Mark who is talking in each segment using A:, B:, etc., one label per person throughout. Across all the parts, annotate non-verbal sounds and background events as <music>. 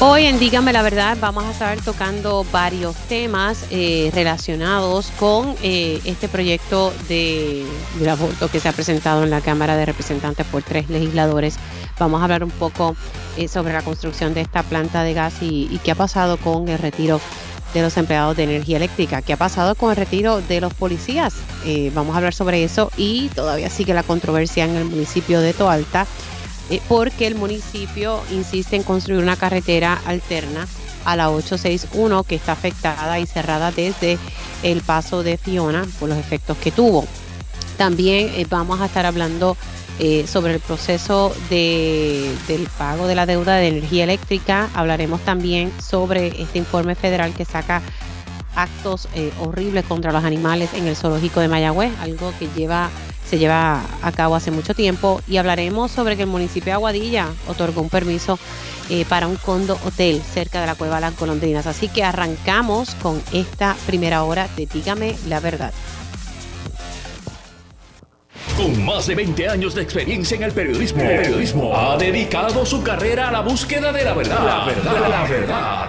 A: Hoy en Dígame la Verdad vamos a estar tocando varios temas eh, relacionados con eh, este proyecto de, del aborto que se ha presentado en la Cámara de Representantes por tres legisladores. Vamos a hablar un poco eh, sobre la construcción de esta planta de gas y, y qué ha pasado con el retiro de los empleados de energía eléctrica. ¿Qué ha pasado con el retiro de los policías? vamos a hablar sobre eso y todavía sigue la controversia en el municipio de Toalta eh, porque el municipio insiste en construir una carretera alterna a la 861 que está afectada y cerrada desde el paso de Fiona por los efectos que tuvo. También eh, vamos a estar hablando eh, sobre el proceso de, del pago de la deuda de energía eléctrica. Hablaremos también sobre este informe federal que saca actos horribles contra los animales en el zoológico de Mayagüez, algo que lleva se lleva a cabo hace mucho tiempo y hablaremos sobre que el municipio de Aguadilla otorgó un permiso eh, para un condo hotel cerca de la cueva Las Golondrinas. Así que arrancamos con esta primera hora de Dígame la verdad.
B: Con más de 20 años de experiencia en el periodismo, el periodismo ha dedicado su carrera a la búsqueda de la verdad. La verdad, la verdad.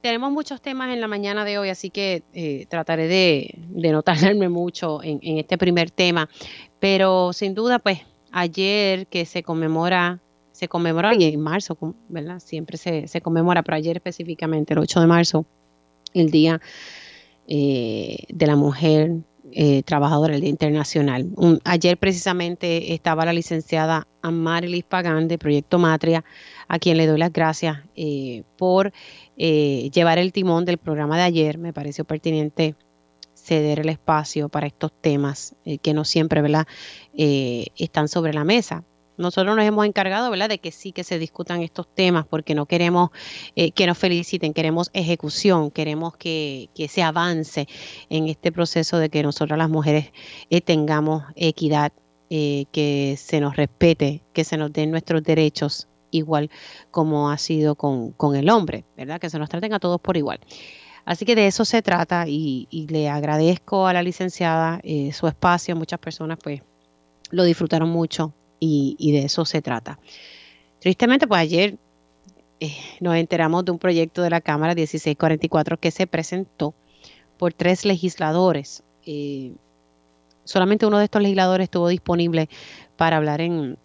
A: Tenemos muchos temas en la mañana de hoy, así que eh, trataré de, no tardarme mucho en, este primer tema. Pero sin duda, pues ayer que se conmemora, se conmemora y en marzo, ¿verdad? Siempre se, conmemora, pero ayer específicamente, el 8 de marzo, el Día eh, de la Mujer eh, Trabajadora, el Día Internacional. ayer precisamente estaba la licenciada Amarilis Pagán de Proyecto Matria, a quien le doy las gracias por eh, llevar el timón del programa de ayer, me pareció pertinente ceder el espacio para estos temas eh, que no siempre ¿verdad? Eh, están sobre la mesa. Nosotros nos hemos encargado de que sí que se discutan estos temas porque no queremos que nos feliciten, queremos ejecución, queremos que, que, se avance en este proceso de que nosotros las mujeres tengamos equidad, que se nos respete, que se nos den nuestros derechos igual como ha sido con, el hombre, ¿verdad? Que se nos traten a todos por igual. Así que de eso se trata y, le agradezco a la licenciada eh, su espacio. Muchas personas pues lo disfrutaron mucho y, de eso se trata. Tristemente pues ayer eh, nos enteramos de un proyecto de la Cámara 1644 que se presentó por tres legisladores. Eh, solamente uno de estos legisladores estuvo disponible para hablar en,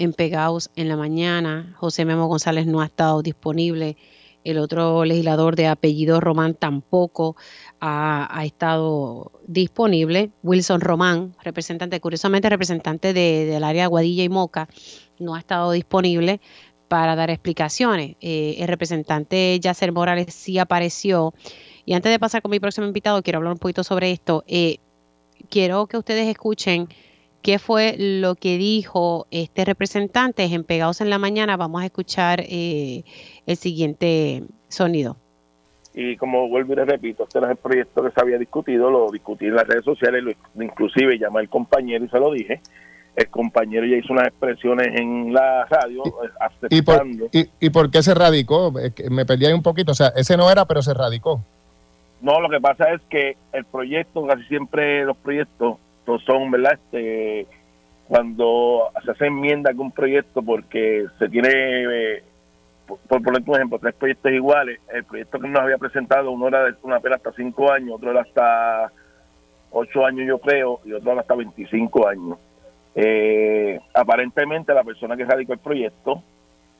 A: en Pegaos en la mañana. José Memo González no ha estado disponible. El otro legislador de apellido Román tampoco ha, estado disponible. Wilson Román, representante, curiosamente representante del área Guadilla y Moca, no ha estado disponible para dar explicaciones. Eh, el representante Yacer Morales sí apareció. Y antes de pasar con mi próximo invitado, quiero hablar un poquito sobre esto. Eh, quiero que ustedes escuchen qué fue lo que dijo este representante en Pegados en la Mañana. Vamos a escuchar eh, el siguiente sonido.
C: Y como vuelvo y les repito, este no es el proyecto que se había discutido, lo discutí en las redes sociales, lo, inclusive llamé al compañero y se lo dije. El compañero ya hizo unas expresiones en la radio
D: aceptando. ¿Y por, y, por qué se radicó? Me perdí ahí un poquito, o sea, ese no era, pero se radicó.
C: No, lo que pasa es que el proyecto, casi siempre los proyectos son, ¿verdad? Este, cuando se hace enmienda con un proyecto porque se tiene, eh, por, poner un ejemplo, tres proyectos iguales, el proyecto que nos había presentado, uno era de una pena hasta cinco años, otro era hasta ocho años yo creo, y otro era hasta 25 años. Eh, aparentemente la persona que radicó el proyecto,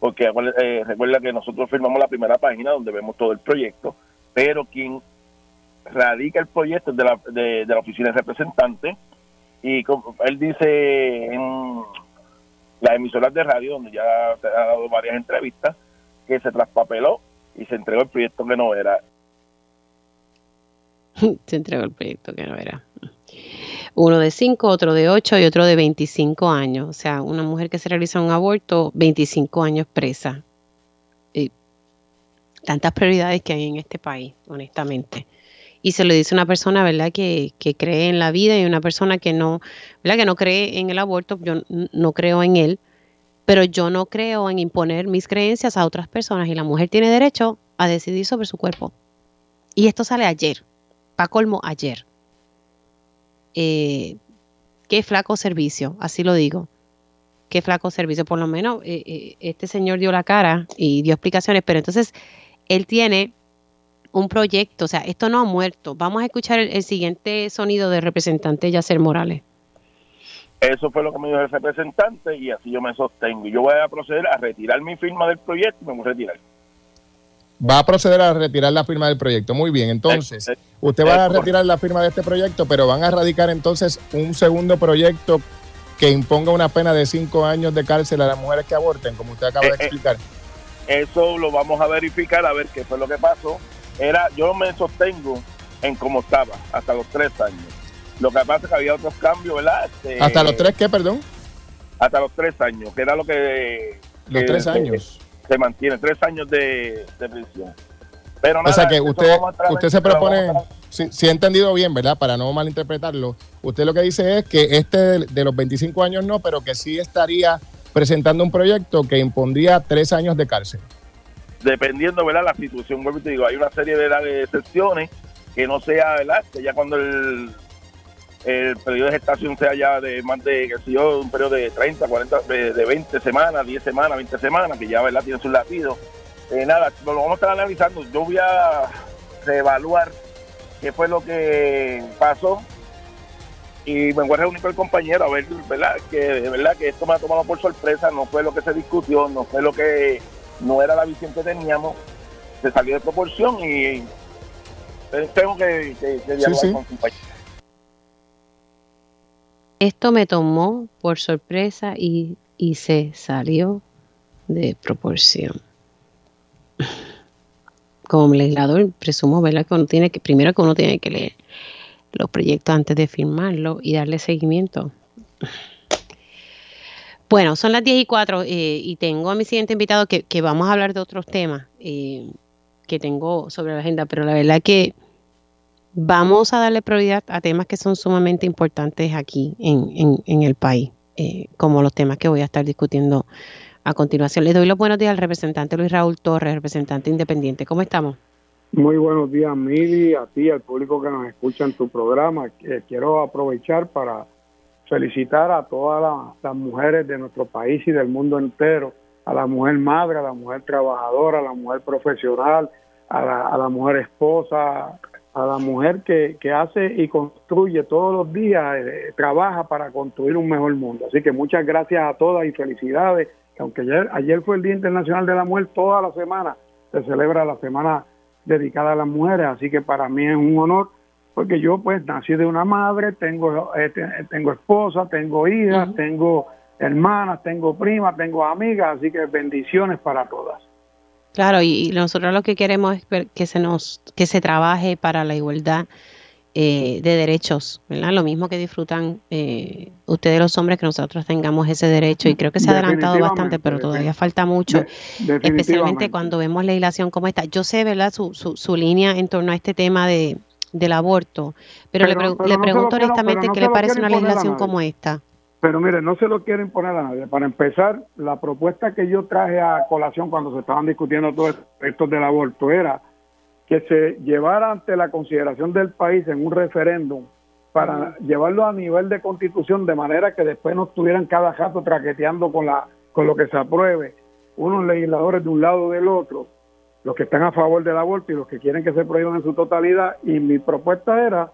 C: porque eh, recuerda que nosotros firmamos la primera página donde vemos todo el proyecto, pero quien radica el proyecto es de la, de, de la oficina de representantes, y él dice en las emisoras de radio, donde ya ha dado varias entrevistas, que se traspapeló y se entregó el proyecto que no era. <laughs>
A: se entregó el proyecto que no era. Uno de 5, otro de 8 y otro de 25 años. O sea, una mujer que se realiza un aborto, 25 años presa. tantas prioridades que hay en este país, honestamente. Y se lo dice una persona, ¿verdad?, que, que cree en la vida y una persona que no, ¿verdad?, que no cree en el aborto, yo no creo en él, pero yo no creo en imponer mis creencias a otras personas y la mujer tiene derecho a decidir sobre su cuerpo. Y esto sale ayer, pa' colmo ayer. Eh, qué flaco servicio, así lo digo. Qué flaco servicio, por lo menos eh, eh, este señor dio la cara y dio explicaciones, pero entonces él tiene un proyecto, o sea, esto no ha muerto. Vamos a escuchar el, siguiente sonido del representante Yacer Morales.
C: Eso fue lo que me dijo el representante y así yo me sostengo. Yo voy a proceder a retirar mi firma del proyecto y me voy a retirar.
D: Va a proceder a retirar la firma del proyecto. Muy bien, entonces, usted va a retirar la firma de este proyecto, pero van a radicar entonces un segundo proyecto que imponga una pena de cinco años de cárcel a las mujeres que aborten, como usted acaba de eh, eh, explicar.
C: Eso lo vamos a verificar a ver qué fue lo que pasó era, yo me sostengo en cómo estaba hasta los tres años. Lo que pasa es que había otros cambios, ¿verdad?
D: Este, ¿Hasta los tres qué, perdón?
C: Hasta los tres años, que era lo que...
D: Los tres años.
C: Se, mantiene, tres años de, prisión. Pero
D: o sea que usted, usted se propone, si, he entendido bien, ¿verdad? Para no malinterpretarlo, usted lo que dice es que este de, los 25 años no, pero que sí estaría presentando un proyecto que impondría tres años de cárcel
C: dependiendo, ¿verdad? La situación, vuelvo te digo, hay una serie de, excepciones que no sea, ¿verdad? Que ya cuando el, periodo de gestación sea ya de más de, que sé yo, un periodo de 30, 40, de, 20 semanas, 10 semanas, 20 semanas, que ya, ¿verdad? Tiene sus latidos. Eh, nada, lo vamos a estar analizando. Yo voy a reevaluar qué fue lo que pasó y me voy a reunir con el compañero a ver, ¿verdad? Que, ¿verdad? Que esto me ha tomado por sorpresa, no fue lo que se discutió, no fue lo que no era la visión que teníamos, se salió de proporción y tengo que, dialogar con su país.
A: Esto me tomó por sorpresa y, y se salió de proporción. Como legislador, presumo ¿verdad? que uno tiene que, primero que uno tiene que leer los proyectos antes de firmarlo y darle seguimiento. Bueno, son las 10 y 4 eh, y tengo a mi siguiente invitado que, vamos a hablar de otros temas eh, que tengo sobre la agenda, pero la verdad que vamos a darle prioridad a temas que son sumamente importantes aquí en, el país, eh, como los temas que voy a estar discutiendo a continuación. Le doy los buenos días al representante Luis Raúl Torres, representante independiente. ¿Cómo estamos?
E: Muy buenos días, Mili, a ti, al público que nos escucha en tu programa. quiero aprovechar para felicitar a todas las mujeres de nuestro país y del mundo entero, a la mujer madre, a la mujer trabajadora, a la mujer profesional, a la, mujer esposa, a la mujer que, hace y construye todos los días, eh, trabaja para construir un mejor mundo. Así que muchas gracias a todas y felicidades. Aunque ayer, ayer fue el Día Internacional de la Mujer, toda la semana se celebra la semana dedicada a las mujeres, así que para mí es un honor porque yo pues nací de una madre, tengo, eh, tengo esposa, tengo hijas, tengo hermanas, tengo primas, tengo amigas, así que bendiciones para todas.
A: Claro, y, nosotros lo que queremos es que se nos que se trabaje para la igualdad eh, de derechos, ¿verdad? Lo mismo que disfrutan eh, ustedes los hombres que nosotros tengamos ese derecho y creo que se ha adelantado bastante, pero todavía falta mucho, especialmente cuando vemos legislación como esta. Yo sé, ¿verdad? Su, su, su línea en torno a este tema de, del aborto. Pero, le, pregunto honestamente qué le parece una legislación como esta.
E: Pero mire, no se lo quieren imponer a nadie. Para empezar, la propuesta que yo traje a colación cuando se estaban discutiendo todo esto del aborto era que se llevara ante la consideración del país en un referéndum para llevarlo a nivel de constitución de manera que después no estuvieran cada rato traqueteando con la con lo que se apruebe unos legisladores de un lado o del otro los que están a favor del aborto y los que quieren que se prohíban en su totalidad. Y mi propuesta era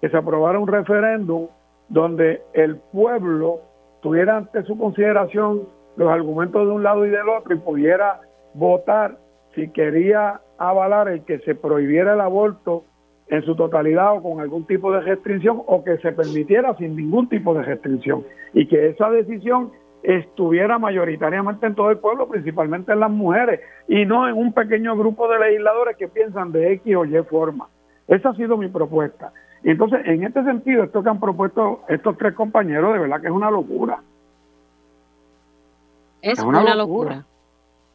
E: que se aprobara un referéndum donde el pueblo tuviera ante su consideración los argumentos de un lado y del otro y pudiera votar si quería avalar el que se prohibiera el aborto en su totalidad o con algún tipo de restricción o que se permitiera sin ningún tipo de restricción y que esa decisión estuviera mayoritariamente en todo el pueblo, principalmente en las mujeres, y no en un pequeño grupo de legisladores que piensan de X o Y forma. Esa ha sido mi propuesta. Y entonces, en este sentido, esto que han propuesto estos tres compañeros, de verdad que es una locura.
A: Es, una, locura.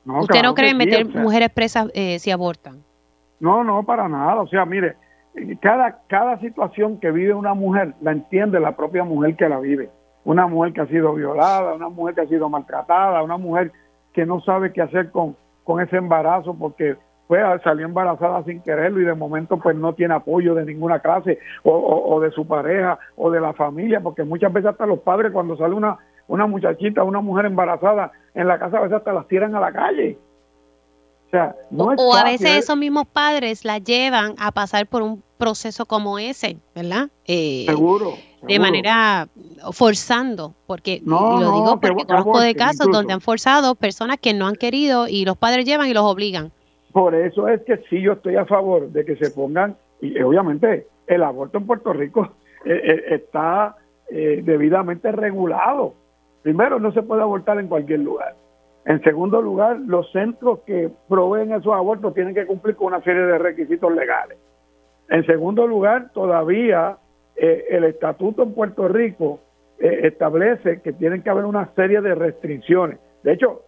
A: ¿Usted no cree en meter mujeres presas eh, si abortan?
E: No, no, para nada. O sea, mire, cada, cada situación que vive una mujer la entiende la propia mujer que la vive. Una mujer que ha sido violada, una mujer que ha sido maltratada, una mujer que no sabe qué hacer con, con ese embarazo porque pues salió embarazada sin quererlo y de momento pues no tiene apoyo de ninguna clase o, o, de su pareja o de la familia, porque muchas veces hasta los padres cuando sale una, una muchachita, una mujer embarazada en la casa a veces hasta las tiran a la calle.
A: O, sea, no o a veces esos mismos padres la llevan a pasar por un proceso como ese, ¿verdad?
E: Eh, seguro,
A: De manera forzando, porque lo digo porque conozco de casos donde han forzado personas que no han querido y los padres llevan y los obligan.
E: Por eso es que sí yo estoy a favor de que se pongan, y obviamente el aborto en Puerto Rico <laughs> eh, eh, está eh, debidamente regulado. Primero, no se puede abortar en cualquier lugar. En segundo lugar, los centros que proveen esos abortos tienen que cumplir con una serie de requisitos legales. En segundo lugar, todavía el estatuto en Puerto Rico establece que tienen que haber una serie de restricciones. De hecho,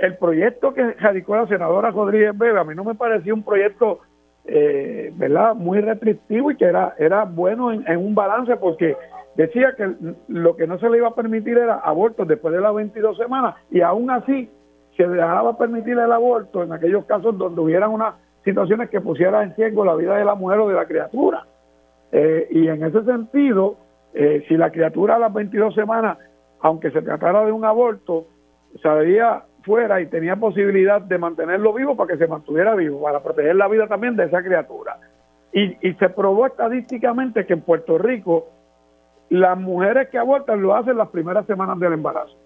E: el proyecto que radicó la senadora Rodríguez Bebe, a mí no me pareció un proyecto eh, ¿verdad? muy restrictivo y que era, era bueno en, un balance porque decía que lo que no se le iba a permitir era abortos después de las 22 semanas y aún así se dejaba permitir el aborto en aquellos casos donde hubieran unas situaciones que pusieran en riesgo la vida de la mujer o de la criatura. Eh, y en ese sentido, eh, si la criatura a las 22 semanas, aunque se tratara de un aborto, sabía fuera y tenía posibilidad de mantenerlo vivo para que se mantuviera vivo, para proteger la vida también de esa criatura. Y, se probó estadísticamente que en Puerto Rico las mujeres que abortan lo hacen las primeras semanas del embarazo.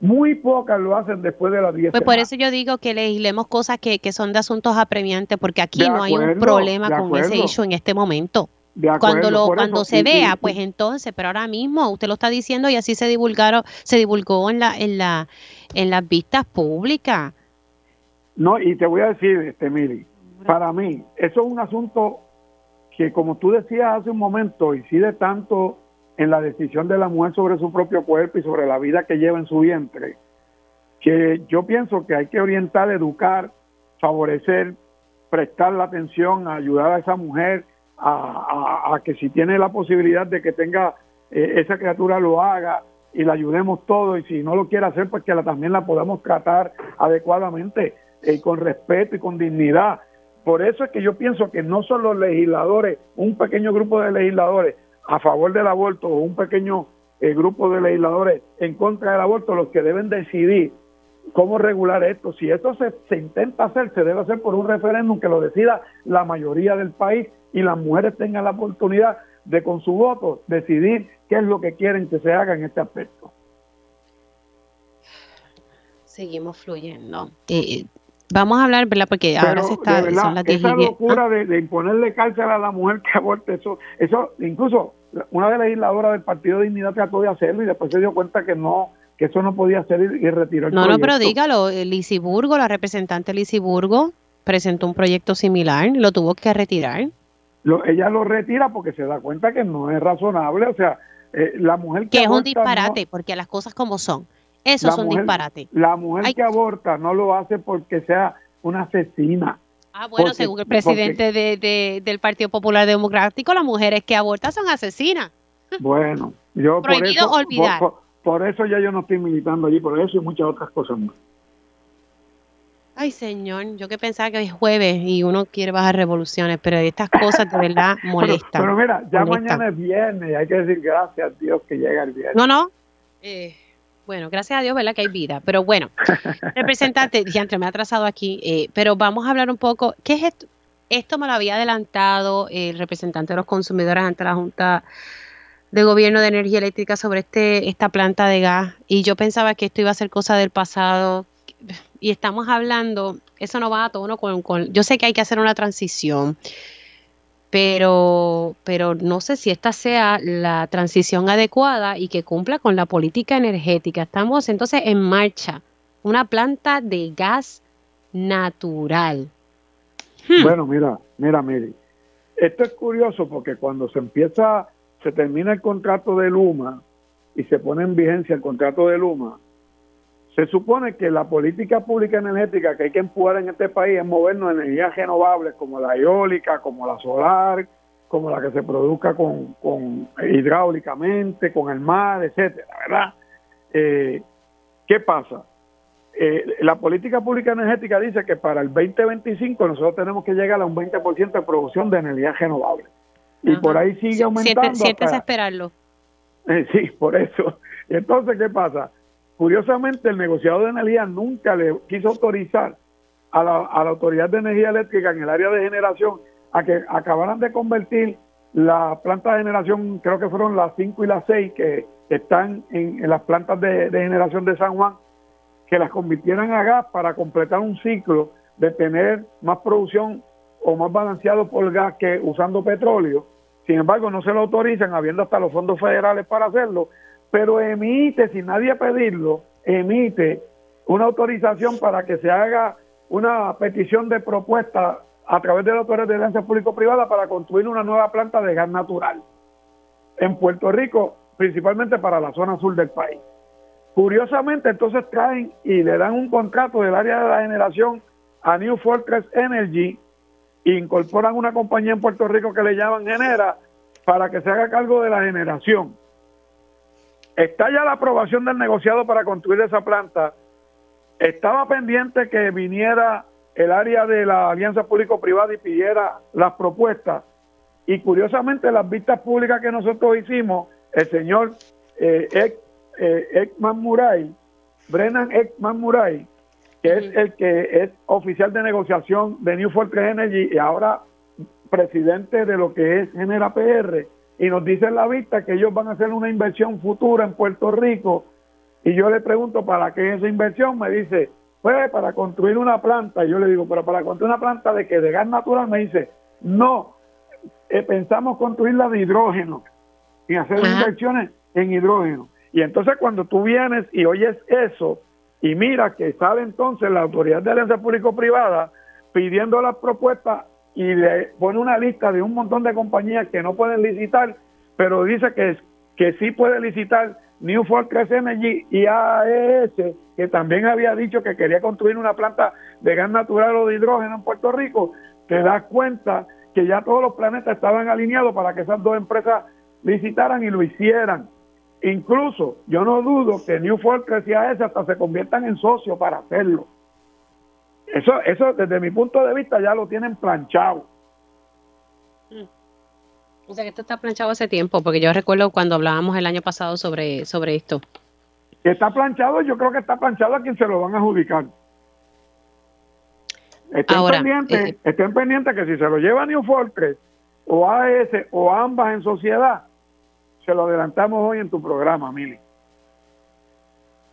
E: Muy pocas lo hacen después de las 10
A: Pues por eso yo digo que legislemos cosas que, que son de asuntos apremiantes, porque aquí no hay un problema con ese hecho en este momento cuando lo cuando se vea pues entonces pero ahora mismo usted lo está diciendo y así se divulgaron se divulgó en la en la en las vistas públicas.
E: No y te voy a decir este Mili para mí eso es un asunto que como tú decías hace un momento incide tanto en la decisión de la mujer sobre su propio cuerpo y sobre la vida que lleva en su vientre que yo pienso que hay que orientar educar favorecer prestar la atención ayudar a esa mujer a, que si tiene la posibilidad de que tenga eh, esa criatura lo haga y la ayudemos todo y si no lo quiere hacer pues que la, también la podamos tratar adecuadamente y con respeto y con dignidad. Por eso es que yo pienso que no son los legisladores, un pequeño grupo de legisladores a favor del aborto o un pequeño eh, grupo de legisladores en contra del aborto los que deben decidir cómo regular esto. Si esto se, se intenta hacer, se debe hacer por un referéndum que lo decida la mayoría del país y las mujeres tengan la oportunidad de con su voto decidir qué es lo que quieren que se haga en este aspecto.
A: Seguimos fluyendo. Eh, vamos a hablar, ¿verdad? Porque ahora se está...
E: esa locura de, imponerle cárcel a la mujer que aborte, eso, eso incluso una de las legisladoras del Partido de Dignidad trató de hacerlo y después se dio cuenta que no que eso no podía hacer y, retiró el
A: No, no, pero dígalo, Lisiburgo, la representante Lisiburgo presentó un proyecto similar, lo tuvo que retirar
E: ella lo retira porque se da cuenta que no es razonable, o sea, eh, la mujer
A: que, que es un disparate, porque las cosas como son, eso es un disparate.
E: La mujer que aborta no lo hace porque sea una asesina.
A: Ah, bueno, según el presidente de, del Partido Popular Democrático, las mujeres que abortan son asesinas.
E: Bueno, yo por eso, olvidar. por eso ya yo no estoy militando allí, por eso y muchas otras cosas más.
A: Ay, señor, yo que pensaba que hoy es jueves y uno quiere bajar revoluciones, pero estas cosas de verdad <laughs> molestan.
E: Pero, mira, ya mañana es viernes hay que decir gracias a Dios que llega el viernes.
A: No, no. Eh, bueno, gracias a Dios, ¿verdad? Que hay vida. Pero bueno, <laughs> representante, entre me ha atrasado aquí, eh, pero vamos a hablar un poco. ¿Qué es esto? Esto me lo había adelantado el representante de los consumidores ante la Junta de Gobierno de Energía Eléctrica sobre este esta planta de gas y yo pensaba que esto iba a ser cosa del pasado, y estamos hablando, eso no va a tono con, con, yo sé que hay que hacer una transición, pero, pero no sé si esta sea la transición adecuada y que cumpla con la política energética. Estamos entonces en marcha, una planta de gas natural.
E: Hmm. Bueno, mira, mira, Miri, esto es curioso porque cuando se empieza, se termina el contrato de Luma y se pone en vigencia el contrato de Luma, se supone que la política pública energética que hay que empujar en este país es movernos en energías renovables como la eólica, como la solar, como la que se produzca con, con hidráulicamente, con el mar, etcétera, ¿verdad? Eh, ¿Qué pasa? Eh, la política pública energética dice que para el 2025 nosotros tenemos que llegar a un 20% de producción de energía renovable. Y por ahí sigue aumentando.
A: Sientes esperarlo. <laughs>
E: Eh, sí, por eso. Entonces, ¿qué pasa? Curiosamente, el negociador de energía nunca le quiso autorizar a la, Autoridad de Energía Eléctrica en el área de generación a que acabaran de convertir la planta de generación, creo que fueron las 5 y las 6 que están en, las plantas de, generación de San Juan, que las convirtieran a gas para completar un ciclo de tener más producción o más balanceado por gas que usando petróleo. Sin embargo, no se lo autorizan, habiendo hasta los fondos federales para hacerlo, pero emite, sin nadie pedirlo, emite una autorización para que se haga una petición de propuesta a través de la Autoridad de Alianza Público-Privada para construir una nueva planta de gas natural en Puerto Rico, principalmente para la zona sur del país. Curiosamente, entonces traen y le dan un contrato del área de la generación a New Fortress Energy incorporan una compañía en Puerto Rico que le llaman Genera para que se haga cargo de la generación. Está ya la aprobación del negociado para construir esa planta. Estaba pendiente que viniera el área de la alianza público-privada y pidiera las propuestas. Y curiosamente las vistas públicas que nosotros hicimos, el señor eh, eh Ekman Muray, Brennan Ekman Muray, que es el que es oficial de negociación de New Fortress Energy y ahora presidente de lo que es Genera PR, y nos dice en la vista que ellos van a hacer una inversión futura en Puerto Rico. Y yo le pregunto para qué esa inversión, me dice, pues para construir una planta, y yo le digo, pero para construir una planta de que de gas natural, me dice, no, eh, pensamos construirla de hidrógeno y hacer inversiones en hidrógeno. Y entonces cuando tú vienes y oyes eso y mira que sale entonces la Autoridad de Alianza Público-Privada pidiendo las propuestas y le pone una lista de un montón de compañías que no pueden licitar, pero dice que, que sí puede licitar New Fortress Energy y AES, que también había dicho que quería construir una planta de gas natural o de hidrógeno en Puerto Rico, te das cuenta que ya todos los planetas estaban alineados para que esas dos empresas licitaran y lo hicieran. Incluso yo no dudo que New Fortress y AES hasta se conviertan en socios para hacerlo. Eso, eso desde mi punto de vista ya lo tienen planchado.
A: Mm. O sea que esto está planchado hace tiempo, porque yo recuerdo cuando hablábamos el año pasado sobre, sobre esto.
E: Está planchado, yo creo que está planchado a quien se lo van a adjudicar. Estén pendientes, eh, estén pendientes que si se lo lleva New Fortress o AES o ambas en sociedad, se lo adelantamos hoy en tu programa, Mili.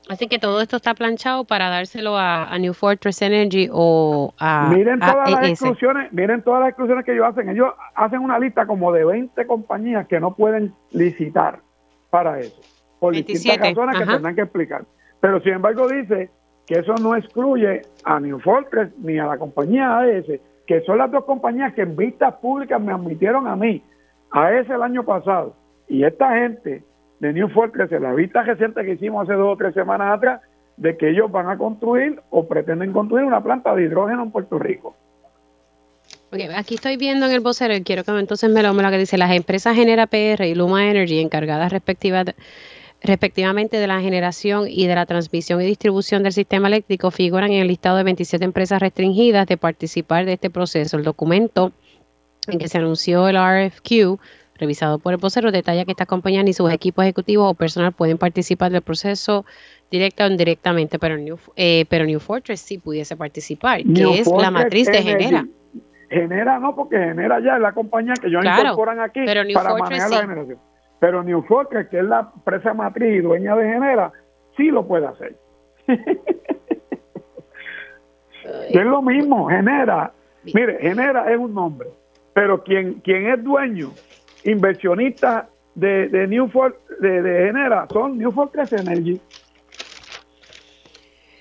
A: Así que todo esto está planchado para dárselo a, New Fortress Energy o a
E: Miren todas las exclusiones, miren todas las exclusiones que ellos hacen. Ellos hacen una lista como de 20 compañías que no pueden licitar para eso. Por distintas razones que tendrán que explicar. Pero sin embargo dice que eso no excluye a New Fortress ni a la compañía AES, que son las dos compañías que en vistas públicas me admitieron a mí, a ese el año pasado. Y esta gente de New Fortress, la vista reciente que hicimos hace dos o tres semanas atrás, de que ellos van a construir o pretenden construir una planta de hidrógeno en Puerto Rico.
A: aquí estoy viendo en el vocero y quiero que entonces me lo, me lo que dice las empresas Genera PR y Luma Energy encargadas respectivamente de la generación y de la transmisión y distribución del sistema eléctrico figuran en el listado de 27 empresas restringidas de participar de este proceso. El documento en que se anunció el RFQ revisado por el vocero, detalla que estas compañías ni sus equipos ejecutivos o personal pueden participar del proceso directa o indirectamente, pero New, eh, pero New Fortress sí pudiese participar, que es la matriz de Genera.
E: Genera no, porque Genera ya es la compañía que ellos incorporan aquí para manejar la generación. Pero New Fortress, que es la empresa matriz y dueña de Genera, sí lo puede hacer. <laughs> es lo mismo, Genera. Mire, Genera es un nombre, pero quien, quien es dueño inversionistas de, de de, de, Genera son New Fortress Energy.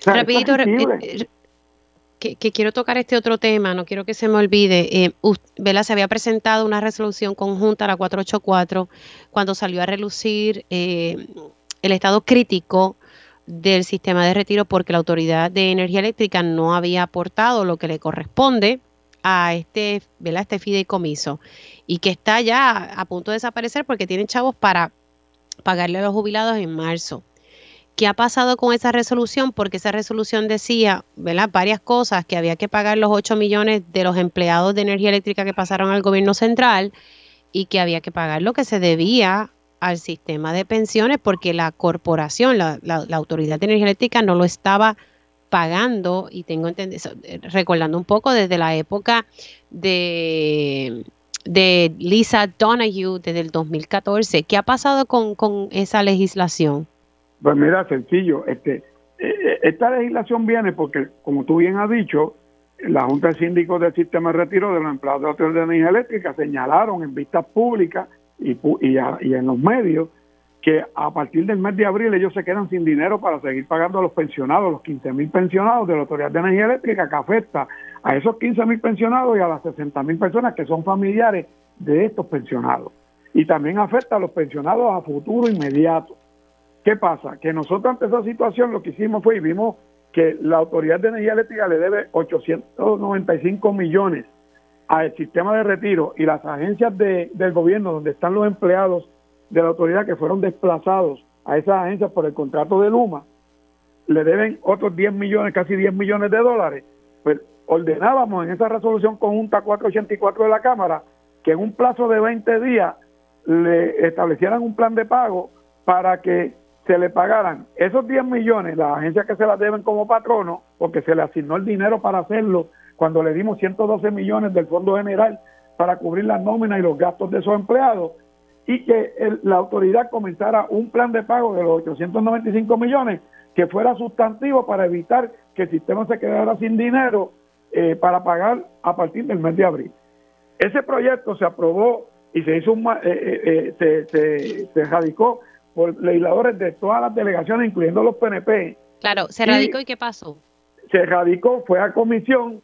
A: Rapidito, eh, que, quiero tocar este otro tema, no quiero que se me olvide. Eh, Se había presentado una resolución conjunta, la 484, cuando salió a relucir eh, el estado crítico del sistema de retiro porque la Autoridad de Energía Eléctrica no había aportado lo que le corresponde a este, ¿verdad? este fideicomiso y que está ya a punto de desaparecer porque tienen chavos para pagarle a los jubilados en marzo. ¿Qué ha pasado con esa resolución? Porque esa resolución decía, ¿verdad? Varias cosas, que había que pagar los 8 millones de los empleados de energía eléctrica que pasaron al gobierno central y que había que pagar lo que se debía al sistema de pensiones porque la corporación, la, Autoridad de Energía Eléctrica no lo estaba pagando y tengo entendido, recordando un poco desde la época de, de Lisa Donahue desde el 2014. ¿Qué ha pasado con, con esa legislación?
E: Pues mira, sencillo, este, eh, eh, esta legislación viene porque, como tú bien has dicho, la Junta de Síndicos del Sistema de Retiro de los Empleados de Autoridad de Energía Eléctrica señalaron en vistas públicas y, y, y, en los medios que a partir del mes de abril ellos se quedan sin dinero para seguir pagando a los pensionados, los 15 mil pensionados de la Autoridad de Energía Eléctrica, que afecta a esos 15 mil pensionados y a las 60 mil personas que son familiares de estos pensionados. Y también afecta a los pensionados a futuro inmediato. ¿Qué pasa? Que nosotros ante esa situación lo que hicimos fue y vimos que la Autoridad de Energía Eléctrica le debe 895 millones al sistema de retiro y las agencias de, del gobierno donde están los empleados de la autoridad que fueron desplazados a esas agencias por el contrato de Luma, le deben otros 10 millones, casi 10 millones de dólares, pues ordenábamos en esa resolución conjunta 484 de la Cámara que en un plazo de 20 días le establecieran un plan de pago para que se le pagaran esos 10 millones, las agencias que se las deben como patrono, porque se le asignó el dinero para hacerlo cuando le dimos 112 millones del Fondo General para cubrir las nóminas y los gastos de esos empleados, y que la autoridad comenzara un plan de pago de los 895 millones que fuera sustantivo para evitar que el sistema se quedara sin dinero eh, para pagar a partir del mes de abril. Ese proyecto se aprobó y se hizo un, eh, eh, se, se, se radicó por legisladores de todas las delegaciones, incluyendo los PNP.
A: Claro, se radicó y, qué pasó?
E: Se radicó, fue a comisión,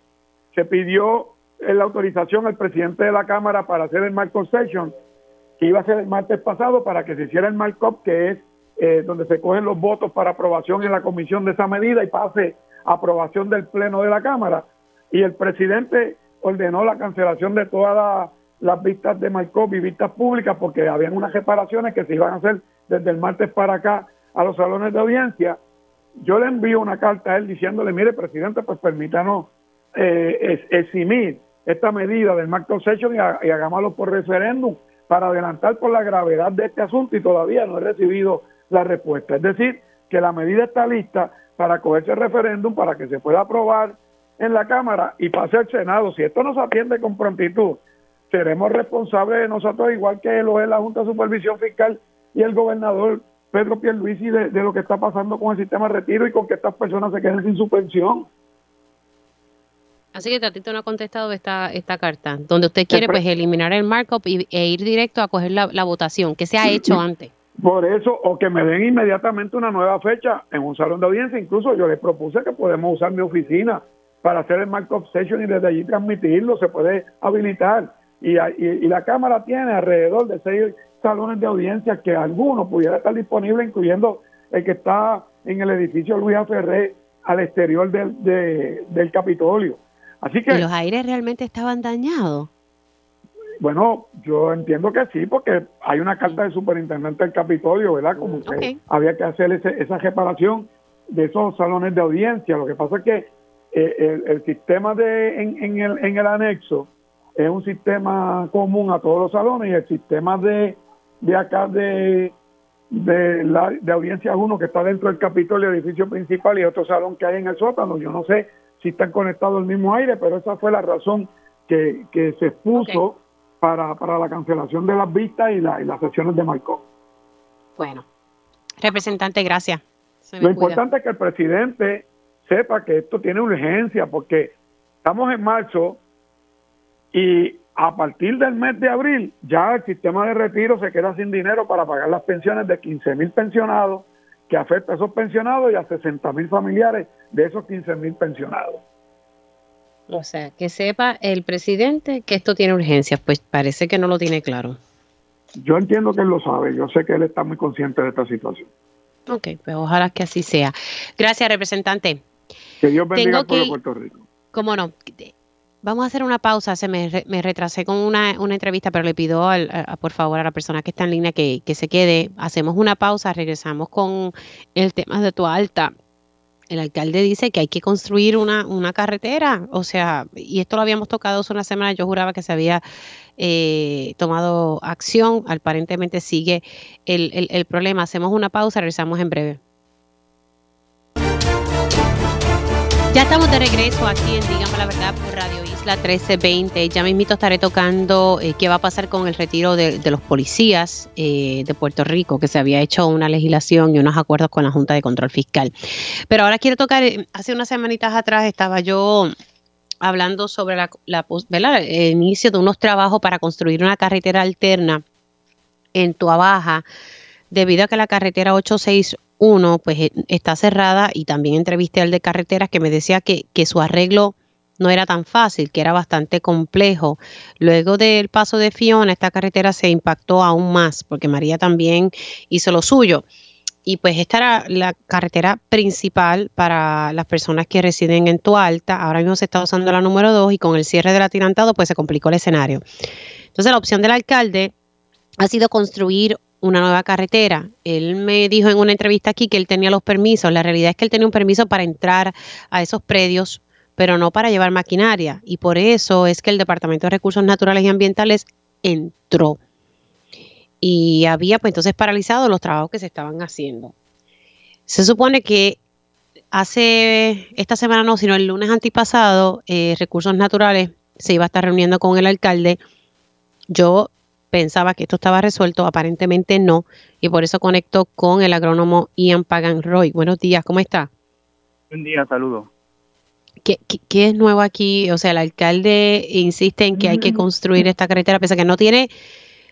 E: se pidió la autorización al presidente de la Cámara para hacer el marco session, que iba a ser el martes pasado para que se hiciera el markup, que es eh, donde se cogen los votos para aprobación en la comisión de esa medida y pase aprobación del Pleno de la Cámara. Y el presidente ordenó la cancelación de todas las vistas de markup y vistas públicas porque habían unas reparaciones que se iban a hacer desde el martes para acá a los salones de audiencia, yo le envío una carta a él diciéndole, mire, presidente, pues permítanos eh, eximir esta medida del Marco Session y, y hagámoslo por referéndum para adelantar por la gravedad de este asunto y todavía no he recibido la respuesta. Es decir, que la medida está lista para cogerse el referéndum, para que se pueda aprobar en la Cámara y pase al Senado. Si esto no se atiende con prontitud, seremos responsables de nosotros, igual que lo es la Junta de Supervisión Fiscal y el gobernador Pedro Pierluisi de, de lo que está pasando con el sistema de retiro y con que estas personas se queden sin su pensión.
A: Así que Tatito no ha contestado esta, esta carta, donde usted quiere pues eliminar el markup y, e ir directo a coger la, votación, que se ha hecho antes.
E: Por eso, o que me den inmediatamente una nueva fecha en un salón de audiencia. Incluso yo les propuse que podemos usar mi oficina para hacer el markup session y desde allí transmitirlo, se puede habilitar. Y, y, y la Cámara tiene alrededor de seis salones de audiencia que alguno pudiera estar disponible, incluyendo el que está en el edificio Luis Ferré al exterior del, del Capitolio. Así que...
A: ¿Y los aires realmente estaban dañados?
E: Bueno, yo entiendo que sí, porque hay una carta del superintendente del Capitolio, ¿verdad? Como que había que hacer esa reparación de esos salones de audiencia. Lo que pasa es que eh, el, sistema de en, en, el, en el anexo es un sistema común a todos los salones y el sistema de de acá de, de, la, de Audiencia 1 que está dentro del Capitolio, el edificio principal y otro salón que hay en el sótano. Yo no sé si están conectados al mismo aire, pero esa fue la razón que, que se expuso para, para la cancelación de las vistas y, la, y las sesiones de Marco.
A: Bueno, representante, gracias.
E: Lo importante es que el presidente sepa que esto tiene urgencia porque estamos en marzo y a partir del mes de abril ya el sistema de retiro se queda sin dinero para pagar las pensiones de 15 mil pensionados, que afecta a esos pensionados y a 60 mil familiares de esos 15 mil pensionados.
A: O sea, que sepa el presidente que esto tiene urgencia, pues parece que no lo tiene claro.
E: Yo entiendo que él lo sabe, yo sé que él está muy consciente de esta situación.
A: Ok, pues ojalá que así sea. Gracias, representante.
E: Que Dios bendiga Tengo Puerto Rico.
A: Cómo no. Vamos a hacer una pausa. Se me, retrasé con una, una, entrevista, pero le pido al, por favor a la persona que está en línea que, que se quede. Hacemos una pausa, regresamos con el tema de tu alta el alcalde dice que hay que construir una, una carretera, o sea, y esto lo habíamos tocado hace una semana, yo juraba que se había eh, tomado acción, aparentemente sigue el, el, el problema. Hacemos una pausa, regresamos en breve. Ya estamos de regreso aquí en Dígame la Verdad por Radio Isla 1320. Ya mismito estaré tocando eh, qué va a pasar con el retiro de, los policías eh, de Puerto Rico, que se había hecho una legislación y unos acuerdos con la Junta de Control Fiscal. Pero ahora quiero tocar, eh, hace unas semanitas atrás estaba yo hablando sobre la, el inicio de unos trabajos para construir una carretera alterna en Tuabaja, debido a que la carretera 86 uno, pues eh, está cerrada y también entrevisté al de carreteras que me decía que, que su arreglo no era tan fácil, que era bastante complejo. Luego del paso de Fiona, esta carretera se impactó aún más, porque María también hizo lo suyo. Y pues esta era la carretera principal para las personas que residen en Tualta. Ahora mismo se está usando la número 2 y con el cierre del atirantado pues se complicó el escenario. Entonces la opción del alcalde ha sido construir una nueva carretera. Él me dijo en una entrevista aquí que él tenía los permisos. La realidad es que él tenía un permiso para entrar a esos predios, pero no para llevar maquinaria. Y por eso es que el Departamento de Recursos Naturales y Ambientales entró. Y había pues entonces paralizado los trabajos que se estaban haciendo. Se supone que hace esta semana no, sino el lunes antipasado, eh, Recursos Naturales se iba a estar reuniendo con el alcalde. Yo pensaba que esto estaba resuelto, aparentemente no, y por eso conecto con el agrónomo Ian Pagan Roy. Buenos días, ¿cómo está?
F: Buen día, saludos.
A: ¿Qué, ¿Qué, es nuevo aquí? O sea, el alcalde insiste en que hay que construir esta carretera, pese a que no tiene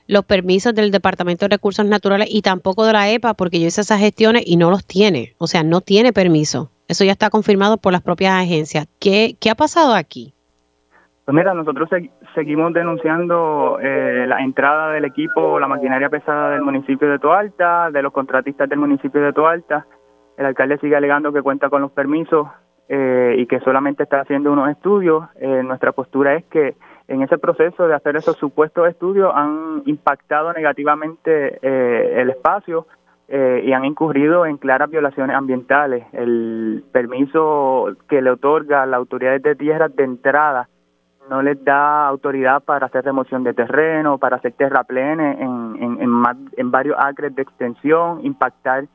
A: los permisos del Departamento de Recursos Naturales y tampoco de la EPA, porque yo hice esas gestiones y no los tiene. O sea, no tiene permiso. Eso ya está confirmado por las propias agencias. ¿Qué, qué ha pasado aquí?
F: Pues mira, nosotros seguimos denunciando eh, la entrada del equipo, la maquinaria pesada del municipio de Toalta, de los contratistas del municipio de Toalta. El alcalde sigue alegando que cuenta con los permisos eh, y que solamente está haciendo unos estudios. Eh, nuestra postura es que en ese proceso de hacer esos supuestos estudios han impactado negativamente el espacio y han incurrido en claras violaciones ambientales. El permiso que le otorga a las autoridades de tierras de entrada no les da autoridad para hacer remoción de terreno, para hacer terraplenes en, en, en, en varios acres de extensión, impactar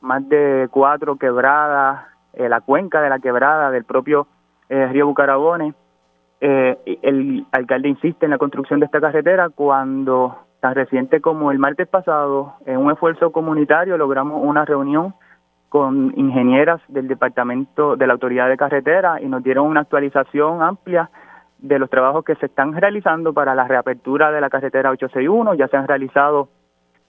F: más de cuatro quebradas, eh, la cuenca de la quebrada del propio eh, río Bucarabones. Eh, el alcalde insiste en la construcción de esta carretera cuando tan reciente como el martes pasado, en un esfuerzo comunitario, logramos una reunión con ingenieras del departamento de la autoridad de carretera y nos dieron una actualización amplia de los trabajos que se están realizando para la reapertura de la carretera 861. Ya se han realizado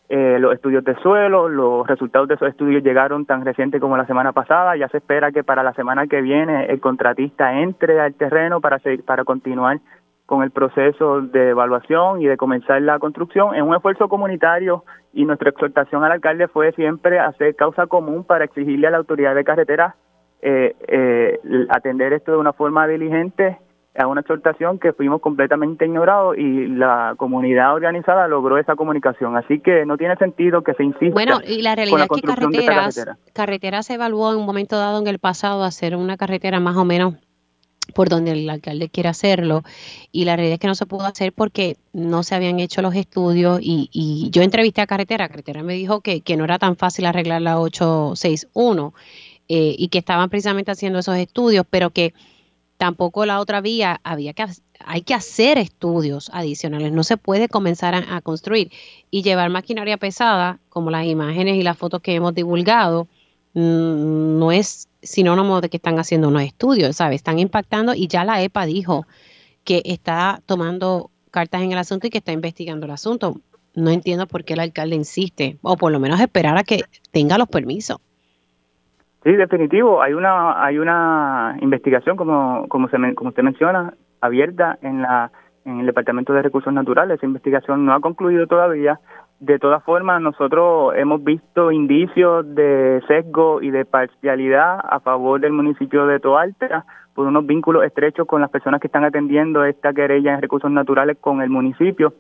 F: eh, los estudios de suelo, los resultados de esos estudios llegaron tan reciente como la semana pasada. Ya se espera que para la semana que viene el contratista entre al terreno para, para continuar con el proceso de evaluación y de comenzar la construcción en un esfuerzo comunitario y nuestra exhortación al alcalde fue siempre hacer causa común para exigirle a la autoridad de carretera eh, eh, atender esto de una forma diligente a una exhortación que fuimos completamente ignorados y la comunidad organizada logró esa comunicación. Así que no tiene sentido que se insista.
A: Bueno, y la realidad es que carreteras, carretera. se evaluó en un momento dado en el pasado hacer una carretera más o menos por donde el alcalde quiere hacerlo y la realidad es que no se pudo hacer porque no se habían hecho los estudios y, y yo entrevisté a Carretera, Carretera me dijo que, que no era tan fácil arreglar la 861 eh, y que estaban precisamente haciendo esos estudios, pero que tampoco la otra vía, había que, hay que hacer estudios adicionales, no se puede comenzar a, construir y llevar maquinaria pesada, como las imágenes y las fotos que hemos divulgado, mm, no es sinónimo de que están haciendo unos estudios, ¿sabes? Están impactando y ya la EPA dijo que está tomando cartas en el asunto y que está investigando el asunto. No entiendo por qué el alcalde insiste, o por lo menos esperar a que tenga los permisos.
F: Sí, definitivo. Hay una hay una investigación, como como, se como usted menciona, abierta en la en el Departamento de Recursos Naturales. Esa investigación no ha concluido todavía. de todas formas, nosotros hemos visto indicios de sesgo y de parcialidad a favor del municipio de Toalta por unos vínculos estrechos con las personas que están atendiendo esta querella en recursos naturales con el municipio.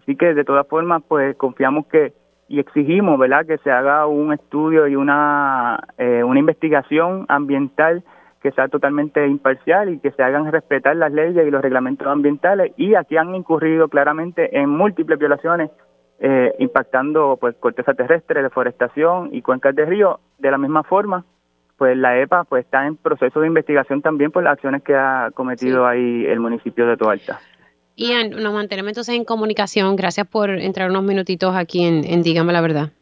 F: Así que de todas formas, pues confiamos que y exigimos, ¿verdad?, que se haga un estudio y una eh, una investigación ambiental que sea totalmente imparcial y que se hagan respetar las leyes y los reglamentos ambientales y aquí han incurrido claramente en múltiples violaciones eh, impactando pues corteza terrestre, deforestación y cuencas de río. De la misma forma, pues la EPA pues está en proceso de investigación también por las acciones que ha cometido ahí el municipio de Toalta.
A: Ian, nos mantenemos entonces en comunicación. Gracias por entrar unos minutitos aquí en, en Dígame la Verdad.